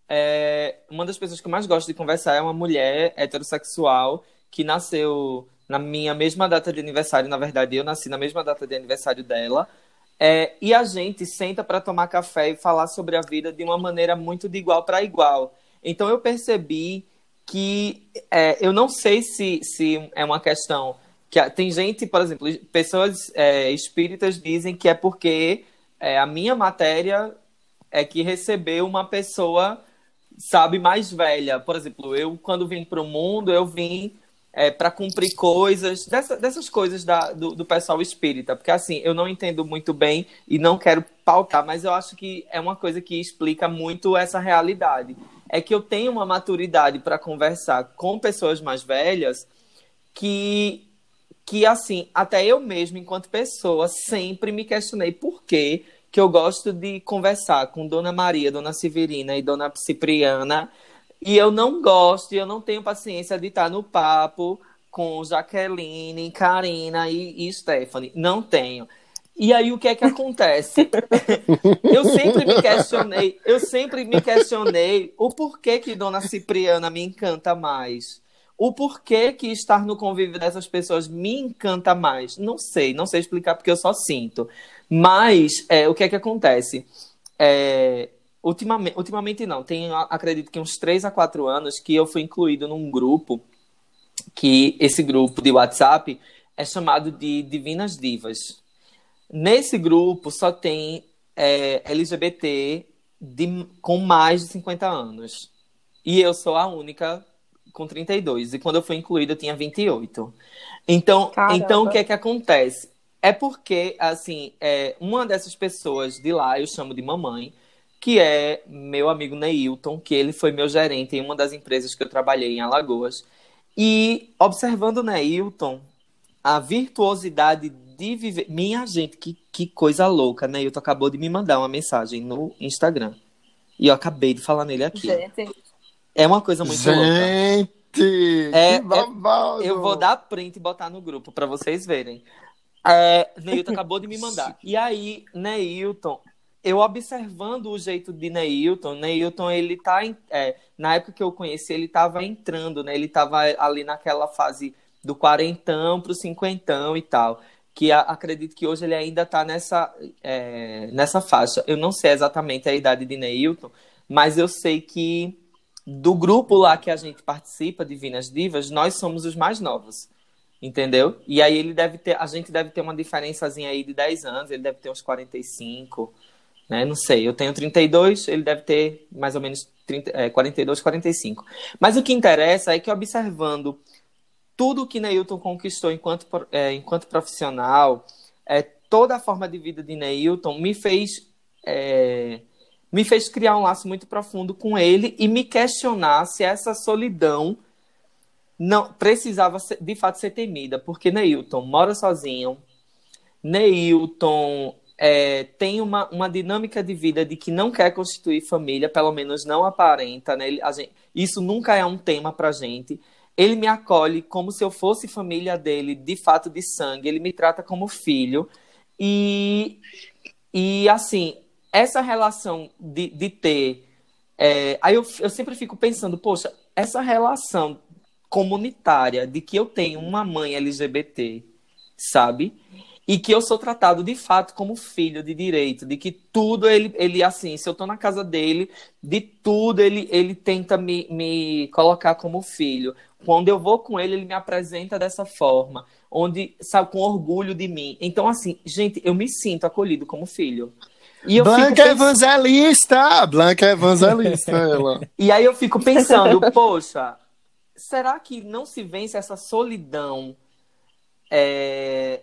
é, uma das pessoas que eu mais gosto de conversar é uma mulher heterossexual que nasceu na minha mesma data de aniversário. Na verdade, eu nasci na mesma data de aniversário dela. É, e a gente senta para tomar café e falar sobre a vida de uma maneira muito de igual para igual. Então eu percebi que é, eu não sei se, se é uma questão que tem gente, por exemplo, pessoas é, espíritas dizem que é porque é, a minha matéria é que recebeu uma pessoa, sabe, mais velha. Por exemplo, eu quando vim para o mundo, eu vim é, para cumprir coisas, dessa, dessas coisas da, do, do, pessoal espírita. Porque, assim, eu não entendo muito bem e não quero pautar, mas eu acho que é uma coisa que explica muito essa realidade. É que eu tenho uma maturidade para conversar com pessoas mais velhas que, que, assim, até eu mesmo, enquanto pessoa, sempre me questionei por que que eu gosto de conversar com Dona Maria, Dona Severina e Dona Cipriana e eu não gosto, eu não tenho paciência de estar no papo com Jaqueline, Karina e, e Stephanie. Não tenho. E aí o que é que acontece? eu sempre me questionei, eu sempre me questionei o porquê que Dona Cipriana me encanta mais. O porquê que estar no convívio dessas pessoas me encanta mais. Não sei, não sei explicar porque eu só sinto. Mas é, o que é que acontece? É, Ultimamente, ultimamente não, tem acredito que uns 3 a 4 anos que eu fui incluído num grupo que esse grupo de WhatsApp é chamado de Divinas Divas. Nesse grupo só tem é, LGBT de, com mais de 50 anos. E eu sou a única com 32. E quando eu fui incluída eu tinha 28. Então, então o que é que acontece? É porque, assim, é, uma dessas pessoas de lá, eu chamo de mamãe, que é meu amigo Neilton, que ele foi meu gerente em uma das empresas que eu trabalhei em Alagoas. E observando Neilton, a virtuosidade de viver. Minha gente, que, que coisa louca. Neilton acabou de me mandar uma mensagem no Instagram. E eu acabei de falar nele aqui. Gente. É uma coisa muito gente, louca. Gente! É, é, eu vou dar print e botar no grupo para vocês verem. É, Neilton acabou de me mandar. E aí, Neilton, eu observando o jeito de Neilton, Neilton, ele tá, é, na época que eu conheci, ele estava entrando, né? Ele estava ali naquela fase do quarentão pro cinquentão e tal, que a, acredito que hoje ele ainda está nessa, é, nessa faixa. Eu não sei exatamente a idade de Neilton, mas eu sei que do grupo lá que a gente participa, Divinas Divas, nós somos os mais novos. Entendeu? E aí ele deve ter, a gente deve ter uma diferençazinha aí de 10 anos, ele deve ter uns 45, né? Não sei, eu tenho 32, ele deve ter mais ou menos 30, é, 42, 45. Mas o que interessa é que observando tudo que Neilton conquistou enquanto, é, enquanto profissional, é, toda a forma de vida de Neilton me fez é, me fez criar um laço muito profundo com ele e me questionar se essa solidão não precisava ser, de fato ser temida, porque Neilton mora sozinho, Neilton é, tem uma, uma dinâmica de vida de que não quer constituir família, pelo menos não aparenta, né? Ele, gente, isso nunca é um tema pra gente. Ele me acolhe como se eu fosse família dele, de fato de sangue, ele me trata como filho. E, e assim, essa relação de, de ter. É, aí eu, eu sempre fico pensando, poxa, essa relação comunitária de que eu tenho uma mãe LGBT, sabe? E que eu sou tratado de fato como filho de direito, de que tudo ele, ele assim, se eu tô na casa dele, de tudo ele, ele tenta me, me colocar como filho. Quando eu vou com ele, ele me apresenta dessa forma, onde, sabe, com orgulho de mim. Então, assim, gente, eu me sinto acolhido como filho. E Blanca é evangelista! Blanca é evangelista, ela. E aí eu fico pensando, poxa, será que não se vence essa solidão é,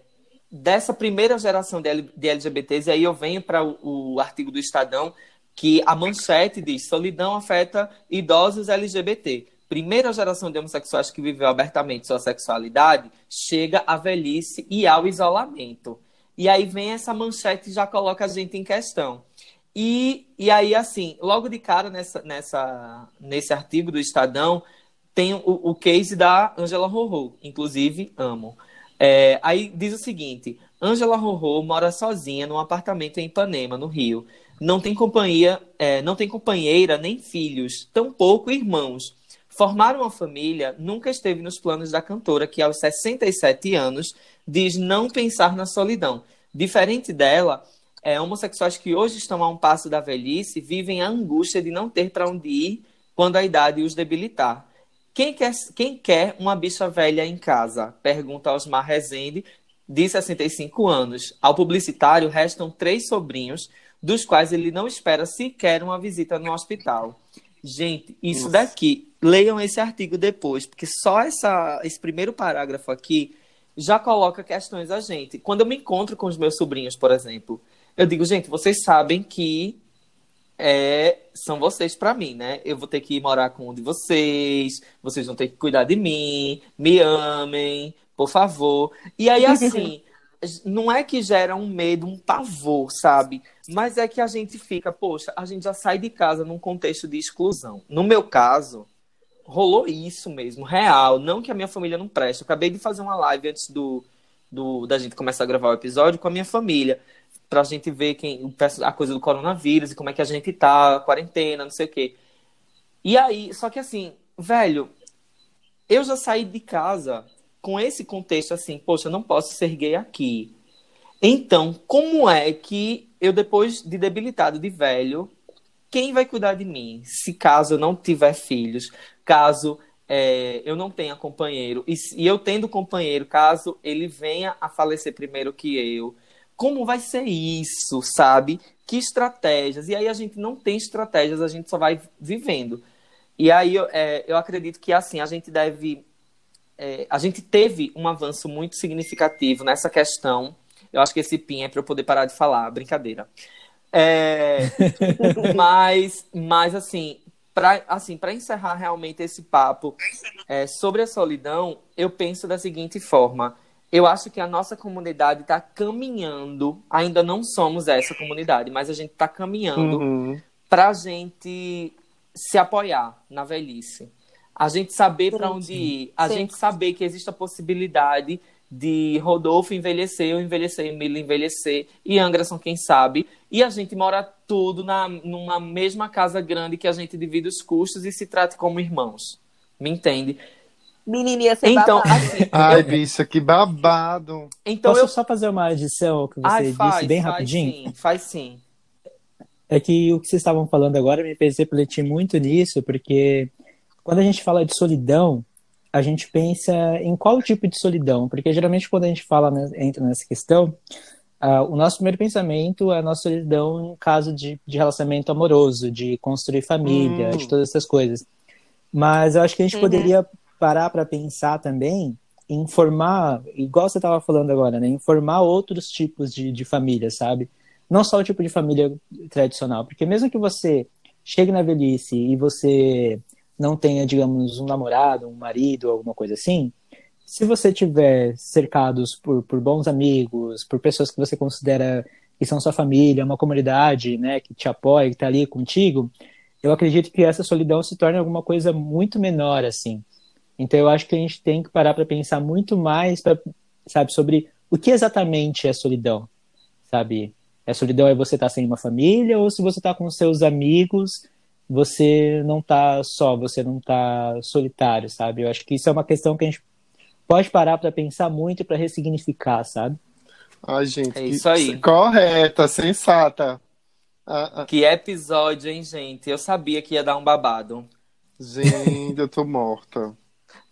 dessa primeira geração de, de LGBTs? E aí eu venho para o, o artigo do Estadão, que a manchete diz: solidão afeta idosos LGBT. Primeira geração de homossexuais que viveu abertamente sua sexualidade chega à velhice e ao isolamento. E aí vem essa manchete e já coloca a gente em questão. E, e aí, assim, logo de cara nessa, nessa, nesse artigo do Estadão, tem o, o case da Angela Rorô, inclusive amo. É, aí diz o seguinte: Angela Rorô mora sozinha num apartamento em Ipanema, no Rio. Não tem companhia, é, não tem companheira nem filhos, tampouco irmãos. Formar uma família nunca esteve nos planos da cantora, que aos 67 anos diz não pensar na solidão. Diferente dela, é, homossexuais que hoje estão a um passo da velhice vivem a angústia de não ter para onde ir quando a idade os debilitar. Quem quer, quem quer uma bicha velha em casa? Pergunta Osmar Rezende, de 65 anos. Ao publicitário restam três sobrinhos, dos quais ele não espera sequer uma visita no hospital. Gente, isso Nossa. daqui, leiam esse artigo depois, porque só essa, esse primeiro parágrafo aqui já coloca questões a gente. Quando eu me encontro com os meus sobrinhos, por exemplo, eu digo, gente, vocês sabem que é, são vocês para mim, né? Eu vou ter que morar com um de vocês, vocês vão ter que cuidar de mim, me amem, por favor. E aí, assim, não é que gera um medo, um pavor, sabe? Mas é que a gente fica, poxa, a gente já sai de casa num contexto de exclusão. No meu caso, rolou isso mesmo, real. Não que a minha família não preste. Eu acabei de fazer uma live antes do, do da gente começar a gravar o episódio com a minha família pra gente ver quem a coisa do coronavírus e como é que a gente tá, quarentena, não sei o quê. E aí, só que assim, velho, eu já saí de casa com esse contexto assim, poxa, eu não posso ser gay aqui. Então, como é que eu depois de debilitado de velho, quem vai cuidar de mim? Se caso eu não tiver filhos, caso é, eu não tenha companheiro, e, e eu tendo companheiro, caso ele venha a falecer primeiro que eu, como vai ser isso, sabe? Que estratégias? E aí a gente não tem estratégias, a gente só vai vivendo. E aí eu, é, eu acredito que assim a gente deve. É, a gente teve um avanço muito significativo nessa questão. Eu acho que esse PIN é para eu poder parar de falar, brincadeira. É, mas, mas assim, para assim, encerrar realmente esse papo é, sobre a solidão, eu penso da seguinte forma eu acho que a nossa comunidade está caminhando. Ainda não somos essa comunidade, mas a gente está caminhando uhum. para a gente se apoiar na velhice. A gente saber para onde ir. A Sim. gente saber que existe a possibilidade de Rodolfo envelhecer, ou envelhecer, Emílio envelhecer, e Anderson, quem sabe. E a gente mora tudo na, numa mesma casa grande que a gente divide os custos e se trate como irmãos. Me entende? Menininha sem então, babado. Assim, Ai, eu... bicha, que babado. Então Posso eu... só fazer uma adição que você Ai, disse faz, bem faz rapidinho? Sim, faz sim. É que o que vocês estavam falando agora me fez refletir muito nisso, porque quando a gente fala de solidão, a gente pensa em qual tipo de solidão, porque geralmente quando a gente fala, entra nessa questão, uh, o nosso primeiro pensamento é a nossa solidão em caso de, de relacionamento amoroso, de construir família, Hum. de todas essas coisas. Mas eu acho que a gente Uhum. poderia parar para pensar também em informar, igual você estava falando agora, né? Informar outros tipos de, de família, sabe? Não só o tipo de família tradicional, porque mesmo que você chegue na velhice e você não tenha, digamos, um namorado, um marido, alguma coisa assim, se você tiver cercados por, por bons amigos, por pessoas que você considera que são sua família, uma comunidade, né, que te apoia, que está ali contigo, eu acredito que essa solidão se torne alguma coisa muito menor, assim. Então eu acho que a gente tem que parar para pensar muito mais, pra, sabe, sobre o que exatamente é solidão, sabe? É solidão é você estar sem uma família ou se você está com seus amigos, você não tá só, você não tá solitário, sabe? Eu acho que isso é uma questão que a gente pode parar para pensar muito e para ressignificar, sabe? Ai, gente. É isso aí. Correta, sensata. Ah, ah, Que episódio, hein, gente? Eu sabia que ia dar um babado. gente, eu tô morta.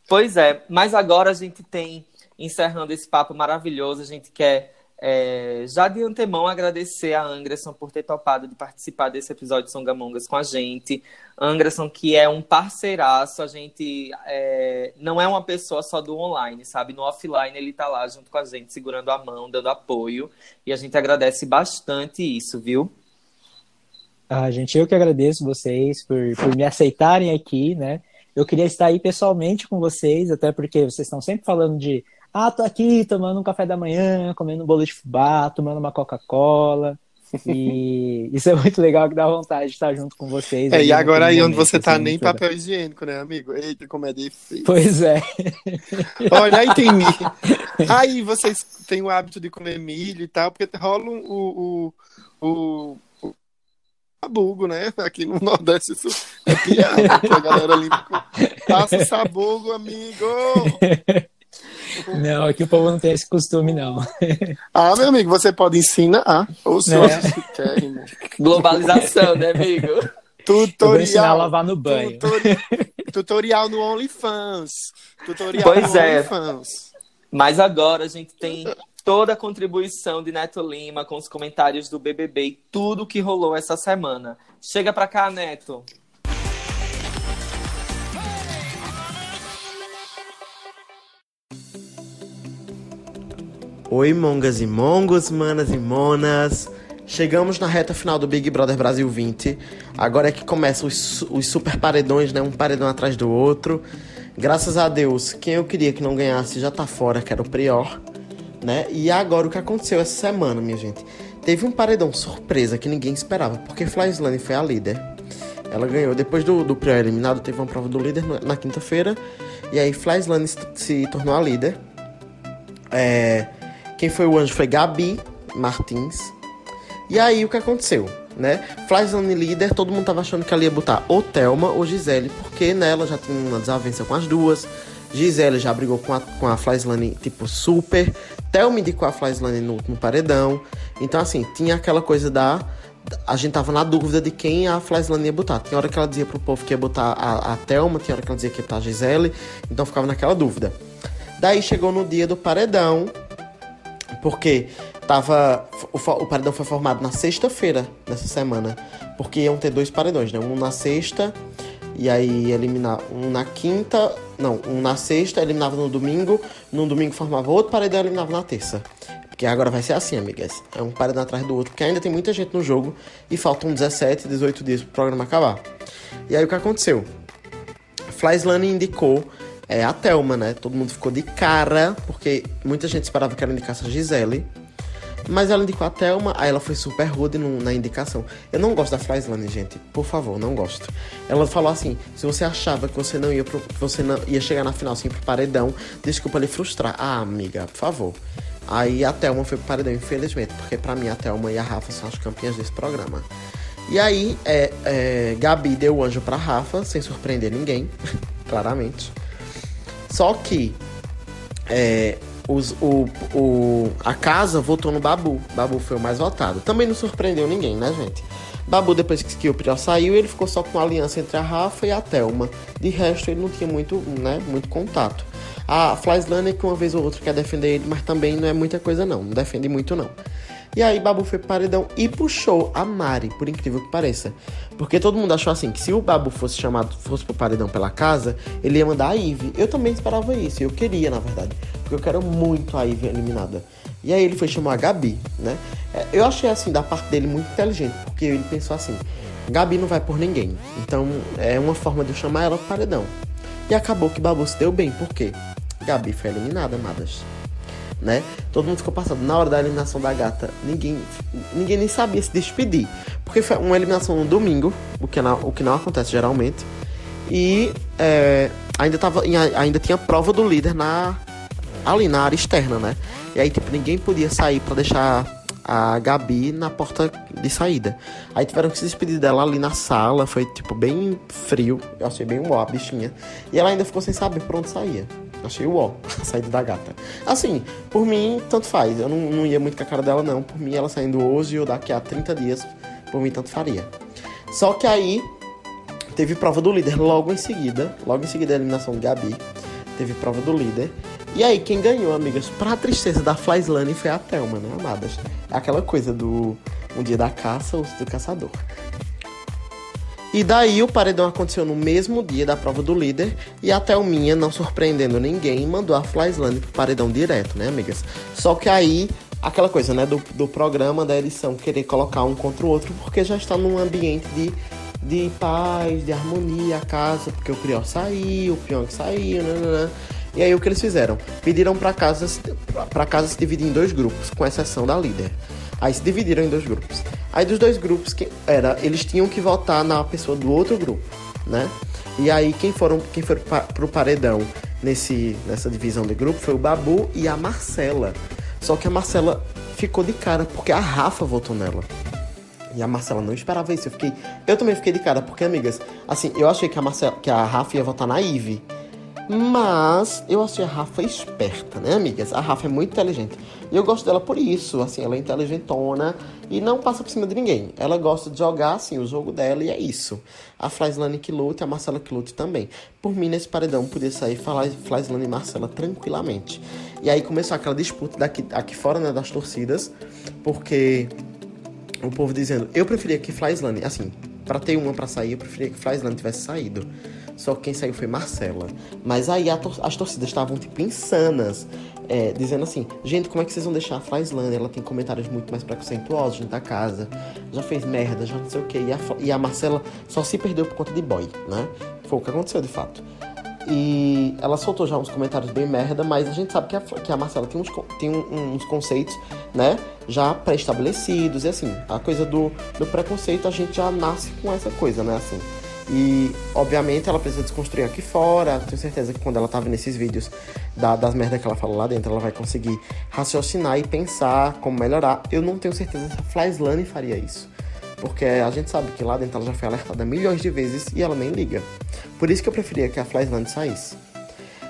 Pois é, mas agora a gente tem, encerrando esse papo maravilhoso, a gente quer é, já de antemão agradecer a Anderson por ter topado de participar desse episódio de Songamongas com a gente. Anderson, que é um parceiraço, a gente é, não é uma pessoa só do online, sabe? No offline ele tá lá junto com a gente, segurando a mão, dando apoio. E a gente agradece bastante isso, viu? Ah, gente, eu que agradeço vocês por, por me aceitarem aqui, né? Eu queria estar aí pessoalmente com vocês, até porque vocês estão sempre falando de ah, tô aqui tomando um café da manhã, comendo um bolo de fubá, tomando uma Coca-Cola. E isso é muito legal que dá vontade de estar junto com vocês. É, e agora aí onde você tá nem papel higiênico, né, amigo? Eita, como é difícil. Pois é. Olha, aí tem milho. Aí vocês têm o hábito de comer milho e tal, porque rola um- o, o, o, o sabugo, né? Aqui no Nordeste isso é piada, a galera limpa. Passa o sabugo, amigo! Não, aqui o povo não tem esse costume, não. Ah, meu amigo, você pode ensinar. Ou se É. você quer, irmão. Globalização, né, amigo? Ensinar a Tutorial. lavar no banho. Tutori- Tutorial no OnlyFans. Tutorial Pois no é. OnlyFans. Mas agora a gente tem toda a contribuição de Neto Lima com os comentários do BBB e tudo que rolou essa semana. Chega pra cá, Neto. Oi, mongas e mongos, manas e monas. Chegamos na reta final do Big Brother Brasil 20. Agora é que começam os, os super paredões, né? Um paredão atrás do outro. Graças a Deus, quem eu queria que não ganhasse já tá fora, que era o Prior, né? E agora o que aconteceu essa semana, minha gente? Teve um paredão surpresa que ninguém esperava, porque Flyslane foi a líder. Ela ganhou. Depois do, do Prior eliminado, teve uma prova do líder na quinta-feira. E aí Flyslane se, se tornou a líder. É, quem foi o anjo foi Gabi Martins. E aí o que aconteceu, né? Flyzone líder, todo mundo tava achando que ela ia botar ou Thelma ou Gisele, porque nela já tinha uma desavença com as duas. Gisele já brigou com a, com a Flyslane, tipo, super. Thelma indicou a Flyslane no último paredão. Então, assim, tinha aquela coisa da. A gente tava na dúvida de quem a Flyslane ia botar. Tinha hora que ela dizia pro povo que ia botar a, a Thelma, tinha hora que ela dizia que ia botar a Gisele. Então ficava naquela dúvida. Daí chegou no dia do paredão, porque tava. O, o paredão foi formado na sexta-feira dessa semana. Porque iam ter dois paredões, né? Um na sexta e aí eliminar um na quinta. Não, um na sexta, eliminava no domingo. No domingo formava outro paredão e eliminava na terça. Porque agora vai ser assim, amigas. É um paredão atrás do outro, porque ainda tem muita gente no jogo e faltam 17, 18 dias pro programa acabar. E aí o que aconteceu? Flyslane indicou é, a Thelma, né? Todo mundo ficou de cara, porque muita gente esperava que ela indicasse a Gisele. Mas ela indicou a Thelma, aí ela foi super rude no- na indicação. Eu não gosto da Flyslane, gente. Por favor, não gosto. Ela falou assim: se você achava que você não ia, pro- você não ia chegar na final ir pro paredão, desculpa lhe frustrar. Ah, amiga, por favor. Aí a Thelma foi pro paredão, infelizmente, porque pra mim a Thelma e a Rafa são as campeãs desse programa. E aí, é, é, Gabi deu o anjo pra Rafa, sem surpreender ninguém, claramente. Só que é, os- o, o- a casa votou no Babu. Babu foi o mais votado. Também não surpreendeu ninguém, né, gente? Babu, depois que o Prior saiu, ele ficou só com a aliança entre a Rafa e a Thelma. De resto, ele não tinha muito, né, muito contato. A Flyslane, que uma vez ou outra quer defender ele, mas também não é muita coisa, não. Não defende muito, não. E aí Babu foi pro paredão e puxou a Mari, por incrível que pareça. Porque todo mundo achou assim que se o Babu fosse chamado, fosse pro paredão pela casa, ele ia mandar a Ive. Eu também esperava isso, eu queria, na verdade. Porque eu quero muito a Ive eliminada. E aí ele foi chamar a Gabi, né? É, Eu achei assim da parte dele muito inteligente, porque ele pensou assim: Gabi não vai por ninguém. Então é uma forma de eu chamar ela pro paredão. E acabou que Babu se deu bem, por quê? Gabi foi eliminada, amadas. Né? Todo mundo ficou passando. Na hora da eliminação da gata, ninguém, ninguém nem sabia se despedir. Porque foi uma eliminação no domingo, o que não, o que não acontece geralmente. E é, ainda, tava, ainda tinha prova do líder na, ali na área externa, né? E aí, tipo, ninguém podia sair pra deixar a Gabi na porta de saída. Aí tiveram que se despedir dela ali na sala, foi, tipo, bem frio. Eu achei bem uó, a bichinha. E ela ainda ficou sem saber por onde saía. Achei uó, a saída da gata. Assim, por mim, tanto faz. Eu não, não ia muito com a cara dela, não. Por mim, ela saindo hoje ou daqui a 30 dias, por mim, tanto faria. Só que aí, teve prova do líder logo em seguida. Logo em seguida, a eliminação de Gabi. Teve prova do líder. E aí, quem ganhou, amigas, pra tristeza da Flyslane foi a Thelma, né, amadas? É aquela coisa do um dia da caça, outro do caçador. E daí o paredão aconteceu no mesmo dia da prova do líder e a Thelminha, não surpreendendo ninguém, mandou a Flyslane pro paredão direto, né, amigas? Só que aí, aquela coisa, né, do, do programa, da edição, querer colocar um contra o outro, porque já está num ambiente de, de paz, de harmonia, a casa, porque o Prior saiu, o Pyong saiu, né, né, né. E aí o que eles fizeram? Pediram para casa, pra casa se dividir em dois grupos, com exceção da líder. Aí se dividiram em dois grupos. Aí dos dois grupos, que era, eles tinham que votar na pessoa do outro grupo, né? E aí quem foram, quem foi pro paredão nesse, nessa divisão de grupo foi o Babu e a Marcela. Só que a Marcela ficou de cara porque a Rafa votou nela. E a Marcela não esperava isso. Eu fiquei, eu também fiquei de cara porque amigas, assim, eu achei que a Marcela, que a Rafa ia votar na Ive. Mas eu achei a Rafa esperta, né, amigas? A Rafa é muito inteligente. E eu gosto dela por isso, assim, ela é inteligentona e não passa por cima de ninguém. Ela gosta de jogar, assim, o jogo dela e é isso. A Flyslane que luta a Marcela que luta também. Por mim, nesse paredão, podia sair Flyslane e Marcela tranquilamente. E aí começou aquela disputa daqui, aqui fora, né, das torcidas, porque o povo dizendo, eu preferia que Flyslane, assim, pra ter uma pra sair, eu preferia que Flyslane tivesse saído. Só que quem saiu foi Marcela. Mas aí tor- as torcidas estavam, tipo, insanas. é, dizendo assim, gente, como é que vocês vão deixar a Flyslane? Ela tem comentários muito mais preconceituosos dentro da casa. Já fez merda, já não sei o quê. E a, e a Marcela só se perdeu por conta de boy, né? Foi o que aconteceu, de fato. E ela soltou já uns comentários bem merda, mas a gente sabe que a, que a Marcela tem, uns, tem uns conceitos, né, já pré-estabelecidos. E assim, a coisa do, do preconceito, a gente já nasce com essa coisa, né, assim. E, obviamente, ela precisa desconstruir aqui fora. Tenho certeza que quando ela tá vendo esses vídeos da- das merdas que ela fala lá dentro, ela vai conseguir raciocinar e pensar como melhorar. Eu não tenho certeza se a Flyslane faria isso. Porque a gente sabe que lá dentro ela já foi alertada milhões de vezes e ela nem liga. Por isso que eu preferia que a Flyslane saísse.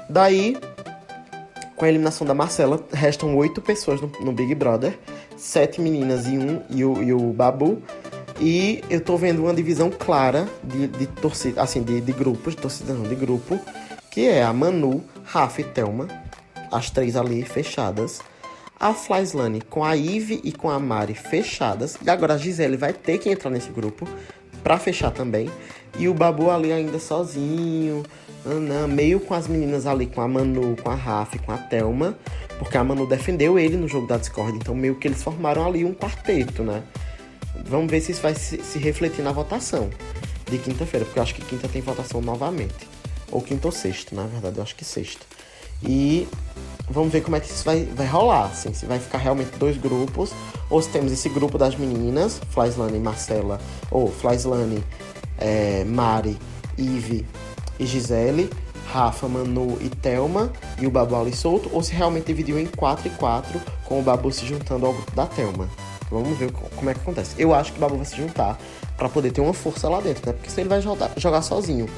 Daí, com a eliminação da Marcela, restam oito pessoas no, no Big Brother. Sete meninas e um e o, e o Babu. E eu tô vendo uma divisão clara de, de torcida, assim, de, de grupos, de torcida não, de grupo, que é a Manu, Rafa e Thelma. As três ali fechadas. A Flyslane com a Ive e com a Mari fechadas. E agora a Gisele vai ter que entrar nesse grupo pra fechar também. E o Babu ali ainda sozinho, meio com as meninas ali, com a Manu, com a Rafa com a Thelma. Porque a Manu defendeu ele no jogo da Discord. Então meio que eles formaram ali um quarteto, né? Vamos ver se isso vai se, se refletir na votação de quinta-feira, porque eu acho que quinta tem votação novamente. Ou quinta ou sexta, na verdade, eu acho que sexta. E vamos ver como é que isso vai, vai rolar, assim, se vai ficar realmente dois grupos, ou se temos esse grupo das meninas, Flyslane e Marcela, ou Flyslane, é, Mari, Ive e Gisele, Rafa, Manu e Thelma, e o Babu ali solto, ou se realmente dividiu em 4 e 4, com o Babu se juntando ao grupo da Thelma. Vamos ver co- como é que acontece. Eu acho que o Babu vai se juntar pra poder ter uma força lá dentro, né? Porque senão ele vai jogar, jogar sozinho.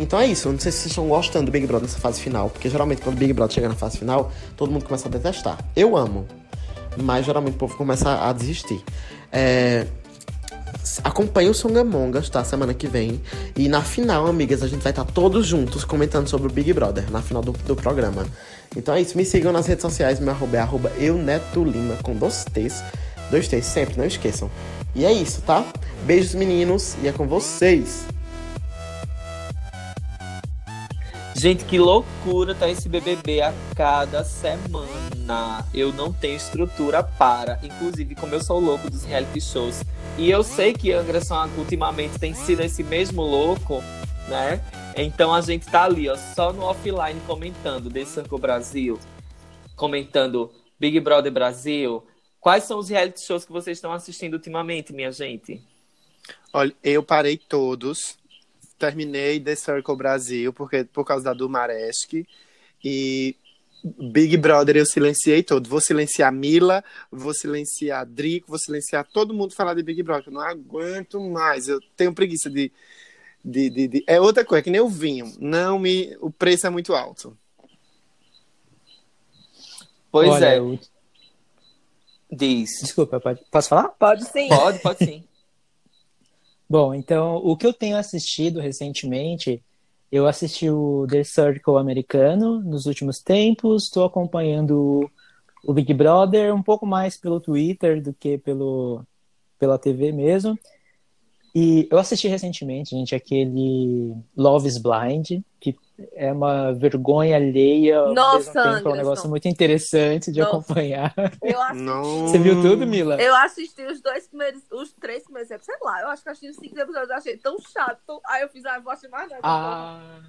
Então é isso. Eu não sei se vocês estão gostando do Big Brother nessa fase final. Porque geralmente quando o Big Brother chega na fase final, todo mundo começa a detestar. Eu amo. Mas geralmente o povo começa a desistir. É... Acompanhe o Songamongas, tá? Semana que vem. E na final, amigas, a gente vai estar todos juntos comentando sobre o Big Brother, na final do, do programa. Então é isso. Me sigam nas redes sociais. Meu arroba é arroba eunetolima, com dois T's. Dois T's sempre, não esqueçam. E é isso, tá? Beijos, meninos, e é com vocês. Gente, que loucura tá esse BBB a cada semana. Eu não tenho estrutura para. Inclusive, como eu sou louco dos reality shows. E eu sei que Anderson ultimamente tem sido esse mesmo louco, né? Então a gente tá ali, ó, só no offline comentando The Circle Brasil, comentando Big Brother Brasil. Quais são os reality shows que vocês estão assistindo ultimamente, minha gente? Olha, eu parei todos. Terminei The Circle Brasil porque, por causa da Dumaresque. E Big Brother eu silenciei todo. Vou silenciar Mila, vou silenciar Drico, vou silenciar todo mundo falar de Big Brother. Eu não aguento mais. Eu tenho preguiça de, de, de, de... É outra coisa, que nem o vinho. Não me. O preço é muito alto. Pois Olha, é. eu- Diz. Desculpa, pode... posso falar? Pode sim. Pode, pode sim. Bom, então, o que eu tenho assistido recentemente, eu assisti o The Circle americano nos últimos tempos, estou acompanhando o Big Brother um pouco mais pelo Twitter do que pelo, pela TV mesmo. E eu assisti recentemente, gente, aquele Love is Blind, que é uma vergonha alheia, Nossa, tempo é um negócio muito interessante de Nossa. acompanhar. Eu assisti. Você viu tudo, Mila? Eu assisti os dois primeiros, os três primeiros episódios, sei lá, eu acho que eu assisti os cinco episódios, eu achei tão chato. Aí eu fiz, ah, eu vou assistir mais nada. Ah,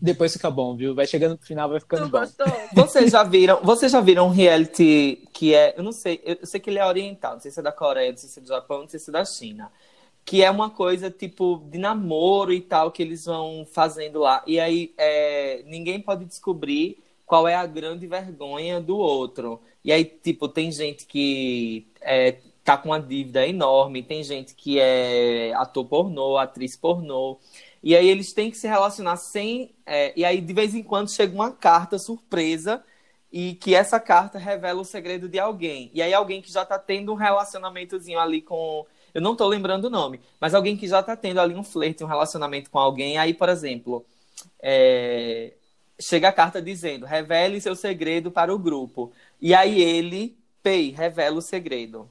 depois fica bom, viu? Vai chegando no final, vai ficando Tu bom. gostou? Vocês já viram, vocês já viram um reality que é, eu não sei, eu sei que ele é oriental, não sei se é da Coreia, não sei se é do Japão, não sei se é da China. Que é uma coisa tipo de namoro e tal que eles vão fazendo lá. E aí é, ninguém pode descobrir qual é a grande vergonha do outro. E aí, tipo, tem gente que é, tá com uma dívida enorme, tem gente que é ator pornô, atriz pornô. E aí eles têm que se relacionar sem. é, e aí, de vez em quando, chega uma carta surpresa e que essa carta revela o segredo de alguém. E aí alguém que já tá tendo um relacionamentozinho ali com. Eu não tô lembrando o nome, mas alguém que já tá tendo ali um flerte, um relacionamento com alguém. Aí, por exemplo, é, chega a carta dizendo: revele seu segredo para o grupo. E aí ele, Pei, revela o segredo.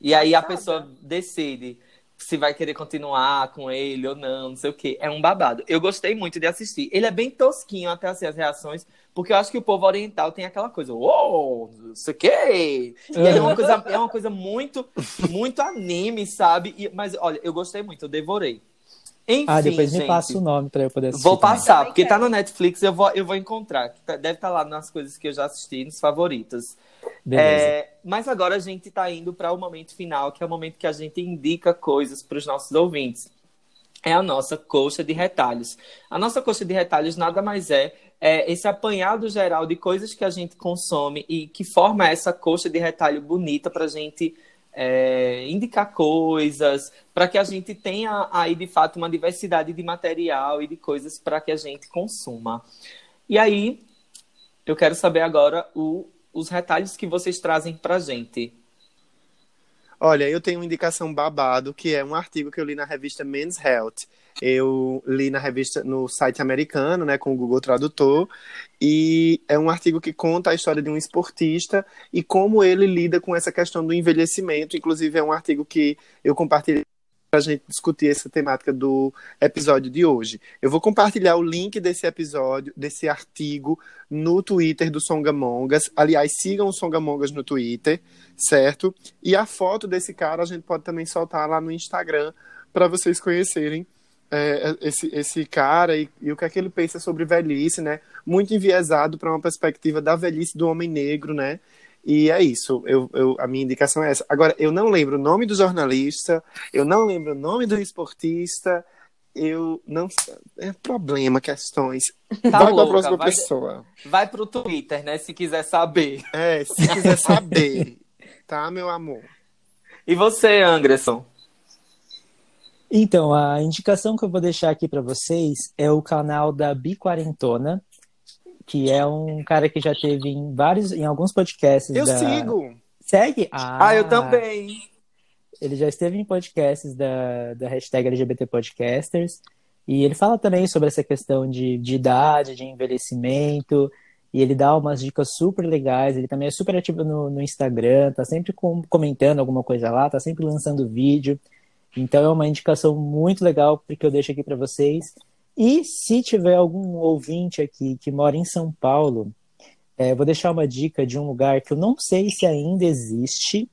E aí a pessoa decide se vai querer continuar com ele ou não, não sei o quê. É um babado. Eu gostei muito de assistir. Ele é bem tosquinho até assim, as reações, porque eu acho que o povo oriental tem aquela coisa, uou, não sei o quê. E é uma coisa, é uma coisa muito, muito anime, sabe? E- mas olha, eu gostei muito, eu devorei. Enfim, Ah, depois me gente, passa o nome pra eu poder assistir. Vou passar, Também porque tá no Netflix, eu vou, eu vou encontrar. Tá- Deve estar lá nas coisas que eu já assisti, nos favoritos. É, mas agora a gente está indo para o momento final, que é o momento que a gente indica coisas para os nossos ouvintes. É a nossa coxa de retalhos. A nossa coxa de retalhos nada mais é, é esse apanhado geral de coisas que a gente consome e que forma essa coxa de retalho bonita para a gente é, indicar coisas, para que a gente tenha aí de fato uma diversidade de material e de coisas para que a gente consuma. E aí, eu quero saber agora o- os retalhos que vocês trazem pra gente. Olha, eu tenho uma indicação babado, que é um artigo que eu li na revista Men's Health. Eu li na revista, no site americano, né, com o Google Tradutor, e é um artigo que conta a história de um esportista e como ele lida com essa questão do envelhecimento. Inclusive, é um artigo que eu compartilhei para a gente discutir essa temática do episódio de hoje. Eu vou compartilhar o link desse episódio, desse artigo, no Twitter do Songamongas. Aliás, sigam o Songamongas no Twitter, certo? E a foto desse cara a gente pode também soltar lá no Instagram para vocês conhecerem é, esse, esse cara e, e o que é que ele pensa sobre velhice, né? Muito enviesado para uma perspectiva da velhice do homem negro, né? E é isso, eu, eu, a minha indicação é essa. Agora, eu não lembro o nome do jornalista, eu não lembro o nome do esportista, eu não. É problema, questões. Tá vai para a próxima vai- pessoa. Vai pro Twitter, né? Se quiser saber. É, se quiser saber, tá, meu amor? E você, Anderson? Então, a indicação que eu vou deixar aqui para vocês é o canal da Biquarentona, que é um cara que já teve em vários, em alguns podcasts Eu da... sigo. Segue? Ah, eu também. Ele já esteve em podcasts da, da hashtag LGBT Podcasters. E ele fala também sobre essa questão de, de idade, de envelhecimento. e ele dá umas dicas super legais. Ele também é super ativo no, no Instagram, tá sempre com, comentando alguma coisa lá, tá sempre lançando vídeo. Então é uma indicação muito legal porque eu deixo aqui para vocês. E se tiver algum ouvinte aqui que mora em São Paulo, é, vou deixar uma dica de um lugar que eu não sei se ainda existe,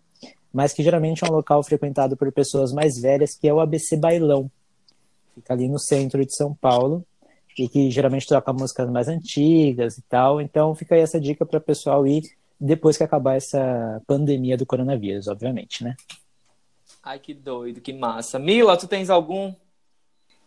mas que geralmente é um local frequentado por pessoas mais velhas, que é o ABC Bailão. Fica ali no centro de São Paulo e que geralmente toca músicas mais antigas e tal. Então fica aí essa dica para o pessoal ir depois que acabar essa pandemia do coronavírus, obviamente, né? Ai, que doido, que massa. Mila, tu tens algum?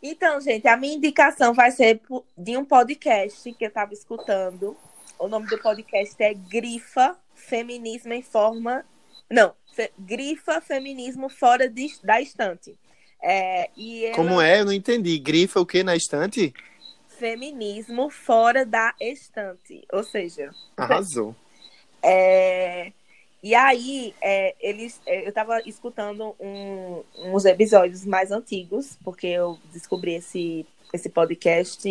Então, gente, a minha indicação vai ser de um podcast que eu estava escutando. O nome do podcast é Grifa Feminismo em Forma. Não, Fe... Grifa Feminismo Fora de... da Estante. É, e ela... Como é? Eu não entendi. Grifa o que na estante? Feminismo Fora da Estante. Ou seja. Arrasou. É, e aí, é, eles, é, eu estava escutando um, uns episódios mais antigos, porque eu descobri esse, esse podcast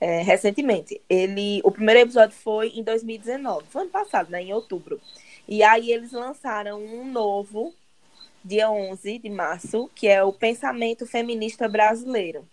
é, recentemente. Ele, o primeiro episódio foi em 2019, foi ano passado, né, em outubro. E aí eles lançaram um novo, dia 11 de março, que é o Pensamento Feminista Brasileiro.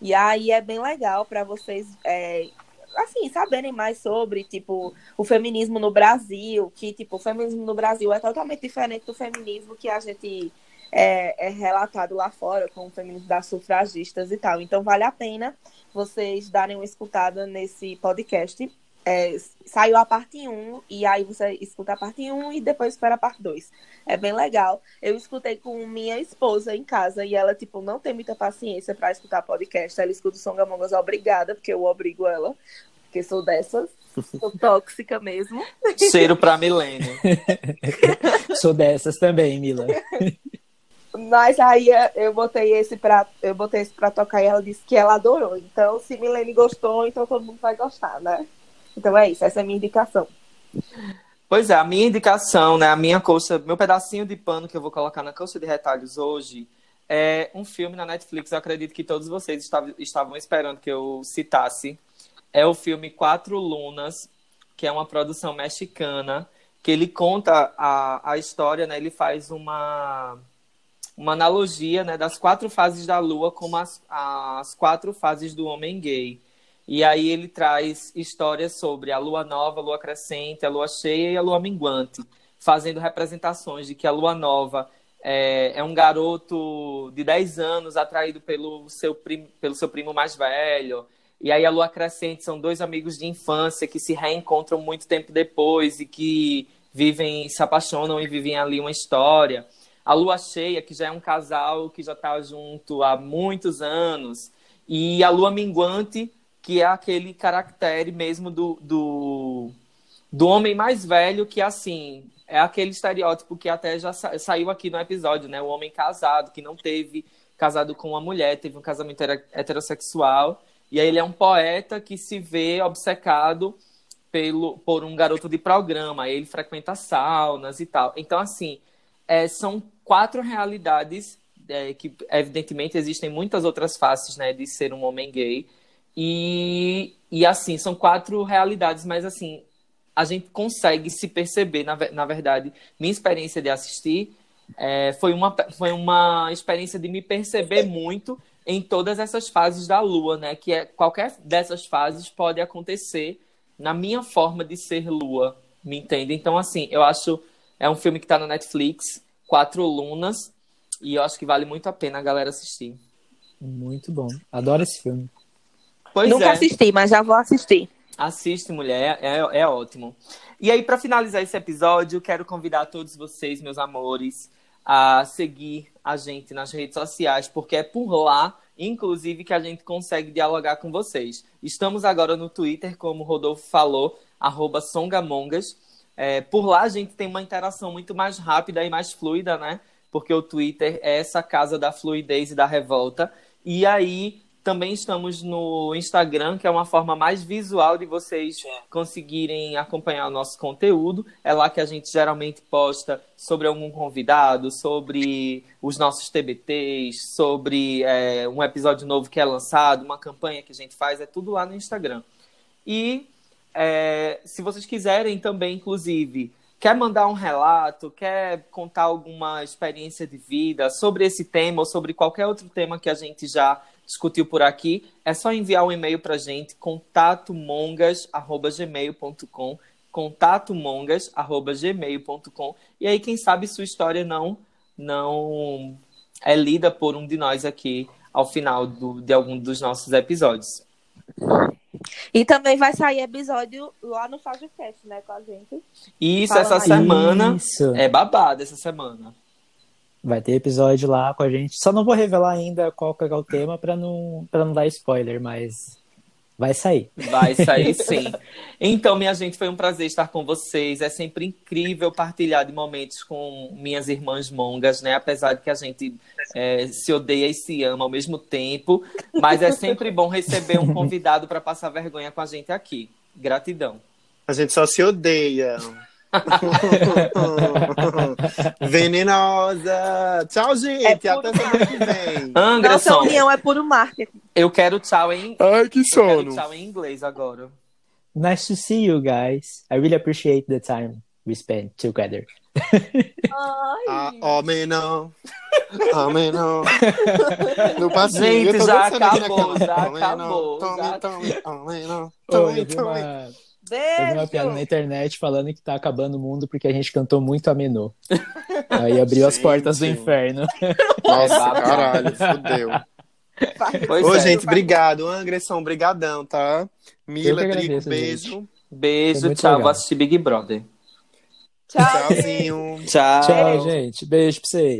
E aí é bem legal para vocês é, assim, saberem mais sobre, tipo, o feminismo no Brasil, que, tipo, o feminismo no Brasil é totalmente diferente do feminismo que a gente é, é relatado lá fora, com o feminismo das sufragistas e tal. Então, vale a pena vocês darem uma escutada nesse podcast. É, saiu a parte 1 e aí você escuta a parte 1 e depois espera a parte 2. É bem legal. Eu escutei com minha esposa em casa e ela, tipo, não tem muita paciência para escutar podcast. Ela escuta o Songamongas obrigada, porque eu obrigo ela, porque sou dessas. Sou tóxica mesmo. Cheiro pra milênio. sou dessas também, Mila. Mas aí é, eu botei esse pra, eu botei esse pra tocar e ela disse que ela adorou. Então, se Milene gostou, então todo mundo vai gostar, né? Então é isso, essa é a minha indicação. Pois é, a minha indicação, né, a minha coxa, meu pedacinho de pano que eu vou colocar na coxa de retalhos hoje é um filme na Netflix, eu acredito que todos vocês estavam, estavam esperando que eu citasse. É o filme Quatro Lunas, que é uma produção mexicana, que ele conta a, a história, né, ele faz uma, uma analogia né, das quatro fases da Lua como as, as quatro fases do homem gay. E aí ele traz histórias sobre a lua nova, a lua crescente, a lua cheia e a lua minguante, fazendo representações de que a lua nova é, é um garoto de 10 anos atraído pelo seu, primo, pelo seu primo mais velho. E aí a lua crescente são dois amigos de infância que se reencontram muito tempo depois e que vivem, se apaixonam e vivem ali uma história. A lua cheia, que já é um casal que já está junto há muitos anos. E a lua minguante, que é aquele caractere mesmo do, do, do homem mais velho, que assim, é aquele estereótipo que até já sa saiu aqui no episódio, né? O homem casado, que não teve casado com uma mulher, teve um casamento heterossexual, e aí ele é um poeta que se vê obcecado pelo, por um garoto de programa, ele frequenta saunas e tal. Então, assim, é, são quatro realidades é, que, evidentemente, existem muitas outras faces né, de ser um homem gay, e, e assim, são quatro realidades, mas assim, a gente consegue se perceber, na, na verdade, minha experiência de assistir é, foi, uma, foi uma experiência de me perceber muito em todas essas fases da lua, né? Que é, qualquer dessas fases pode acontecer na minha forma de ser lua, me entende? Então, assim, eu acho. É um filme que está na Netflix, Quatro Lunas, e eu acho que vale muito a pena a galera assistir. Muito bom. Adoro esse filme. Pois Nunca é. assisti, mas já vou assistir. Assiste, mulher, é, é, é ótimo. E aí, para finalizar esse episódio, quero convidar todos vocês, meus amores, a seguir a gente nas redes sociais, porque é por lá, inclusive, que a gente consegue dialogar com vocês. Estamos agora no Twitter, como o Rodolfo falou, arroba Songamongas. É, por lá a gente tem uma interação muito mais rápida e mais fluida, né? Porque o Twitter é essa casa da fluidez e da revolta. E aí também estamos no Instagram, que é uma forma mais visual de vocês conseguirem acompanhar o nosso conteúdo. É lá que a gente geralmente posta sobre algum convidado, sobre os nossos TBTs, sobre é, um episódio novo que é lançado, uma campanha que a gente faz, é tudo lá no Instagram. E é, se vocês quiserem também, inclusive, quer mandar um relato, quer contar alguma experiência de vida sobre esse tema ou sobre qualquer outro tema que a gente já discutiu por aqui, é só enviar um e-mail para a gente, contatomongas.gmail.com contatomongas.gmail.com e aí, quem sabe, sua história não, não é lida por um de nós aqui ao final do, de algum dos nossos episódios. E também vai sair episódio lá no FajoCast, né, com a gente. Isso, Fala essa semana Isso. é babado essa semana. Vai ter episódio lá com a gente. Só não vou revelar ainda qual que é o tema pra não, pra não dar spoiler, mas vai sair. Vai sair sim. Então, minha gente, foi um prazer estar com vocês. É sempre incrível partilhar de momentos com minhas irmãs mongas, né? Apesar de que a gente é, se odeia e se ama ao mesmo tempo. Mas é sempre bom receber um convidado para passar vergonha com a gente aqui. Gratidão. A gente só se odeia. Venenosa! Tchau, gente! É Até semana que vem. Nossa Anderson, união é puro marketing. eu quero tchau em, Ai, que eu quero sono! tchau em inglês agora. Nice to see you guys. I really appreciate the time we spent together. Ah, homem não. Homem não. No passinho. Gente, já acabou, já Homem acabou, Não. já- Tome, tome, homem não. Eu, vi uma, Beijo! piada na internet falando que tá acabando o mundo porque a gente cantou muito a menô. Aí abriu as Gente. portas do inferno. Nossa, caralho, fodeu. Pois Ô, é. gente, obrigado. Anderson, brigadão, tá? Mila, Trigo, agradeço, beijo. Beijo, Foi muito tchau. legal. Vou assistir Big Brother. Tchau, gente. Tchauzinho. Tchau. Tchau, gente. Beijo pra vocês.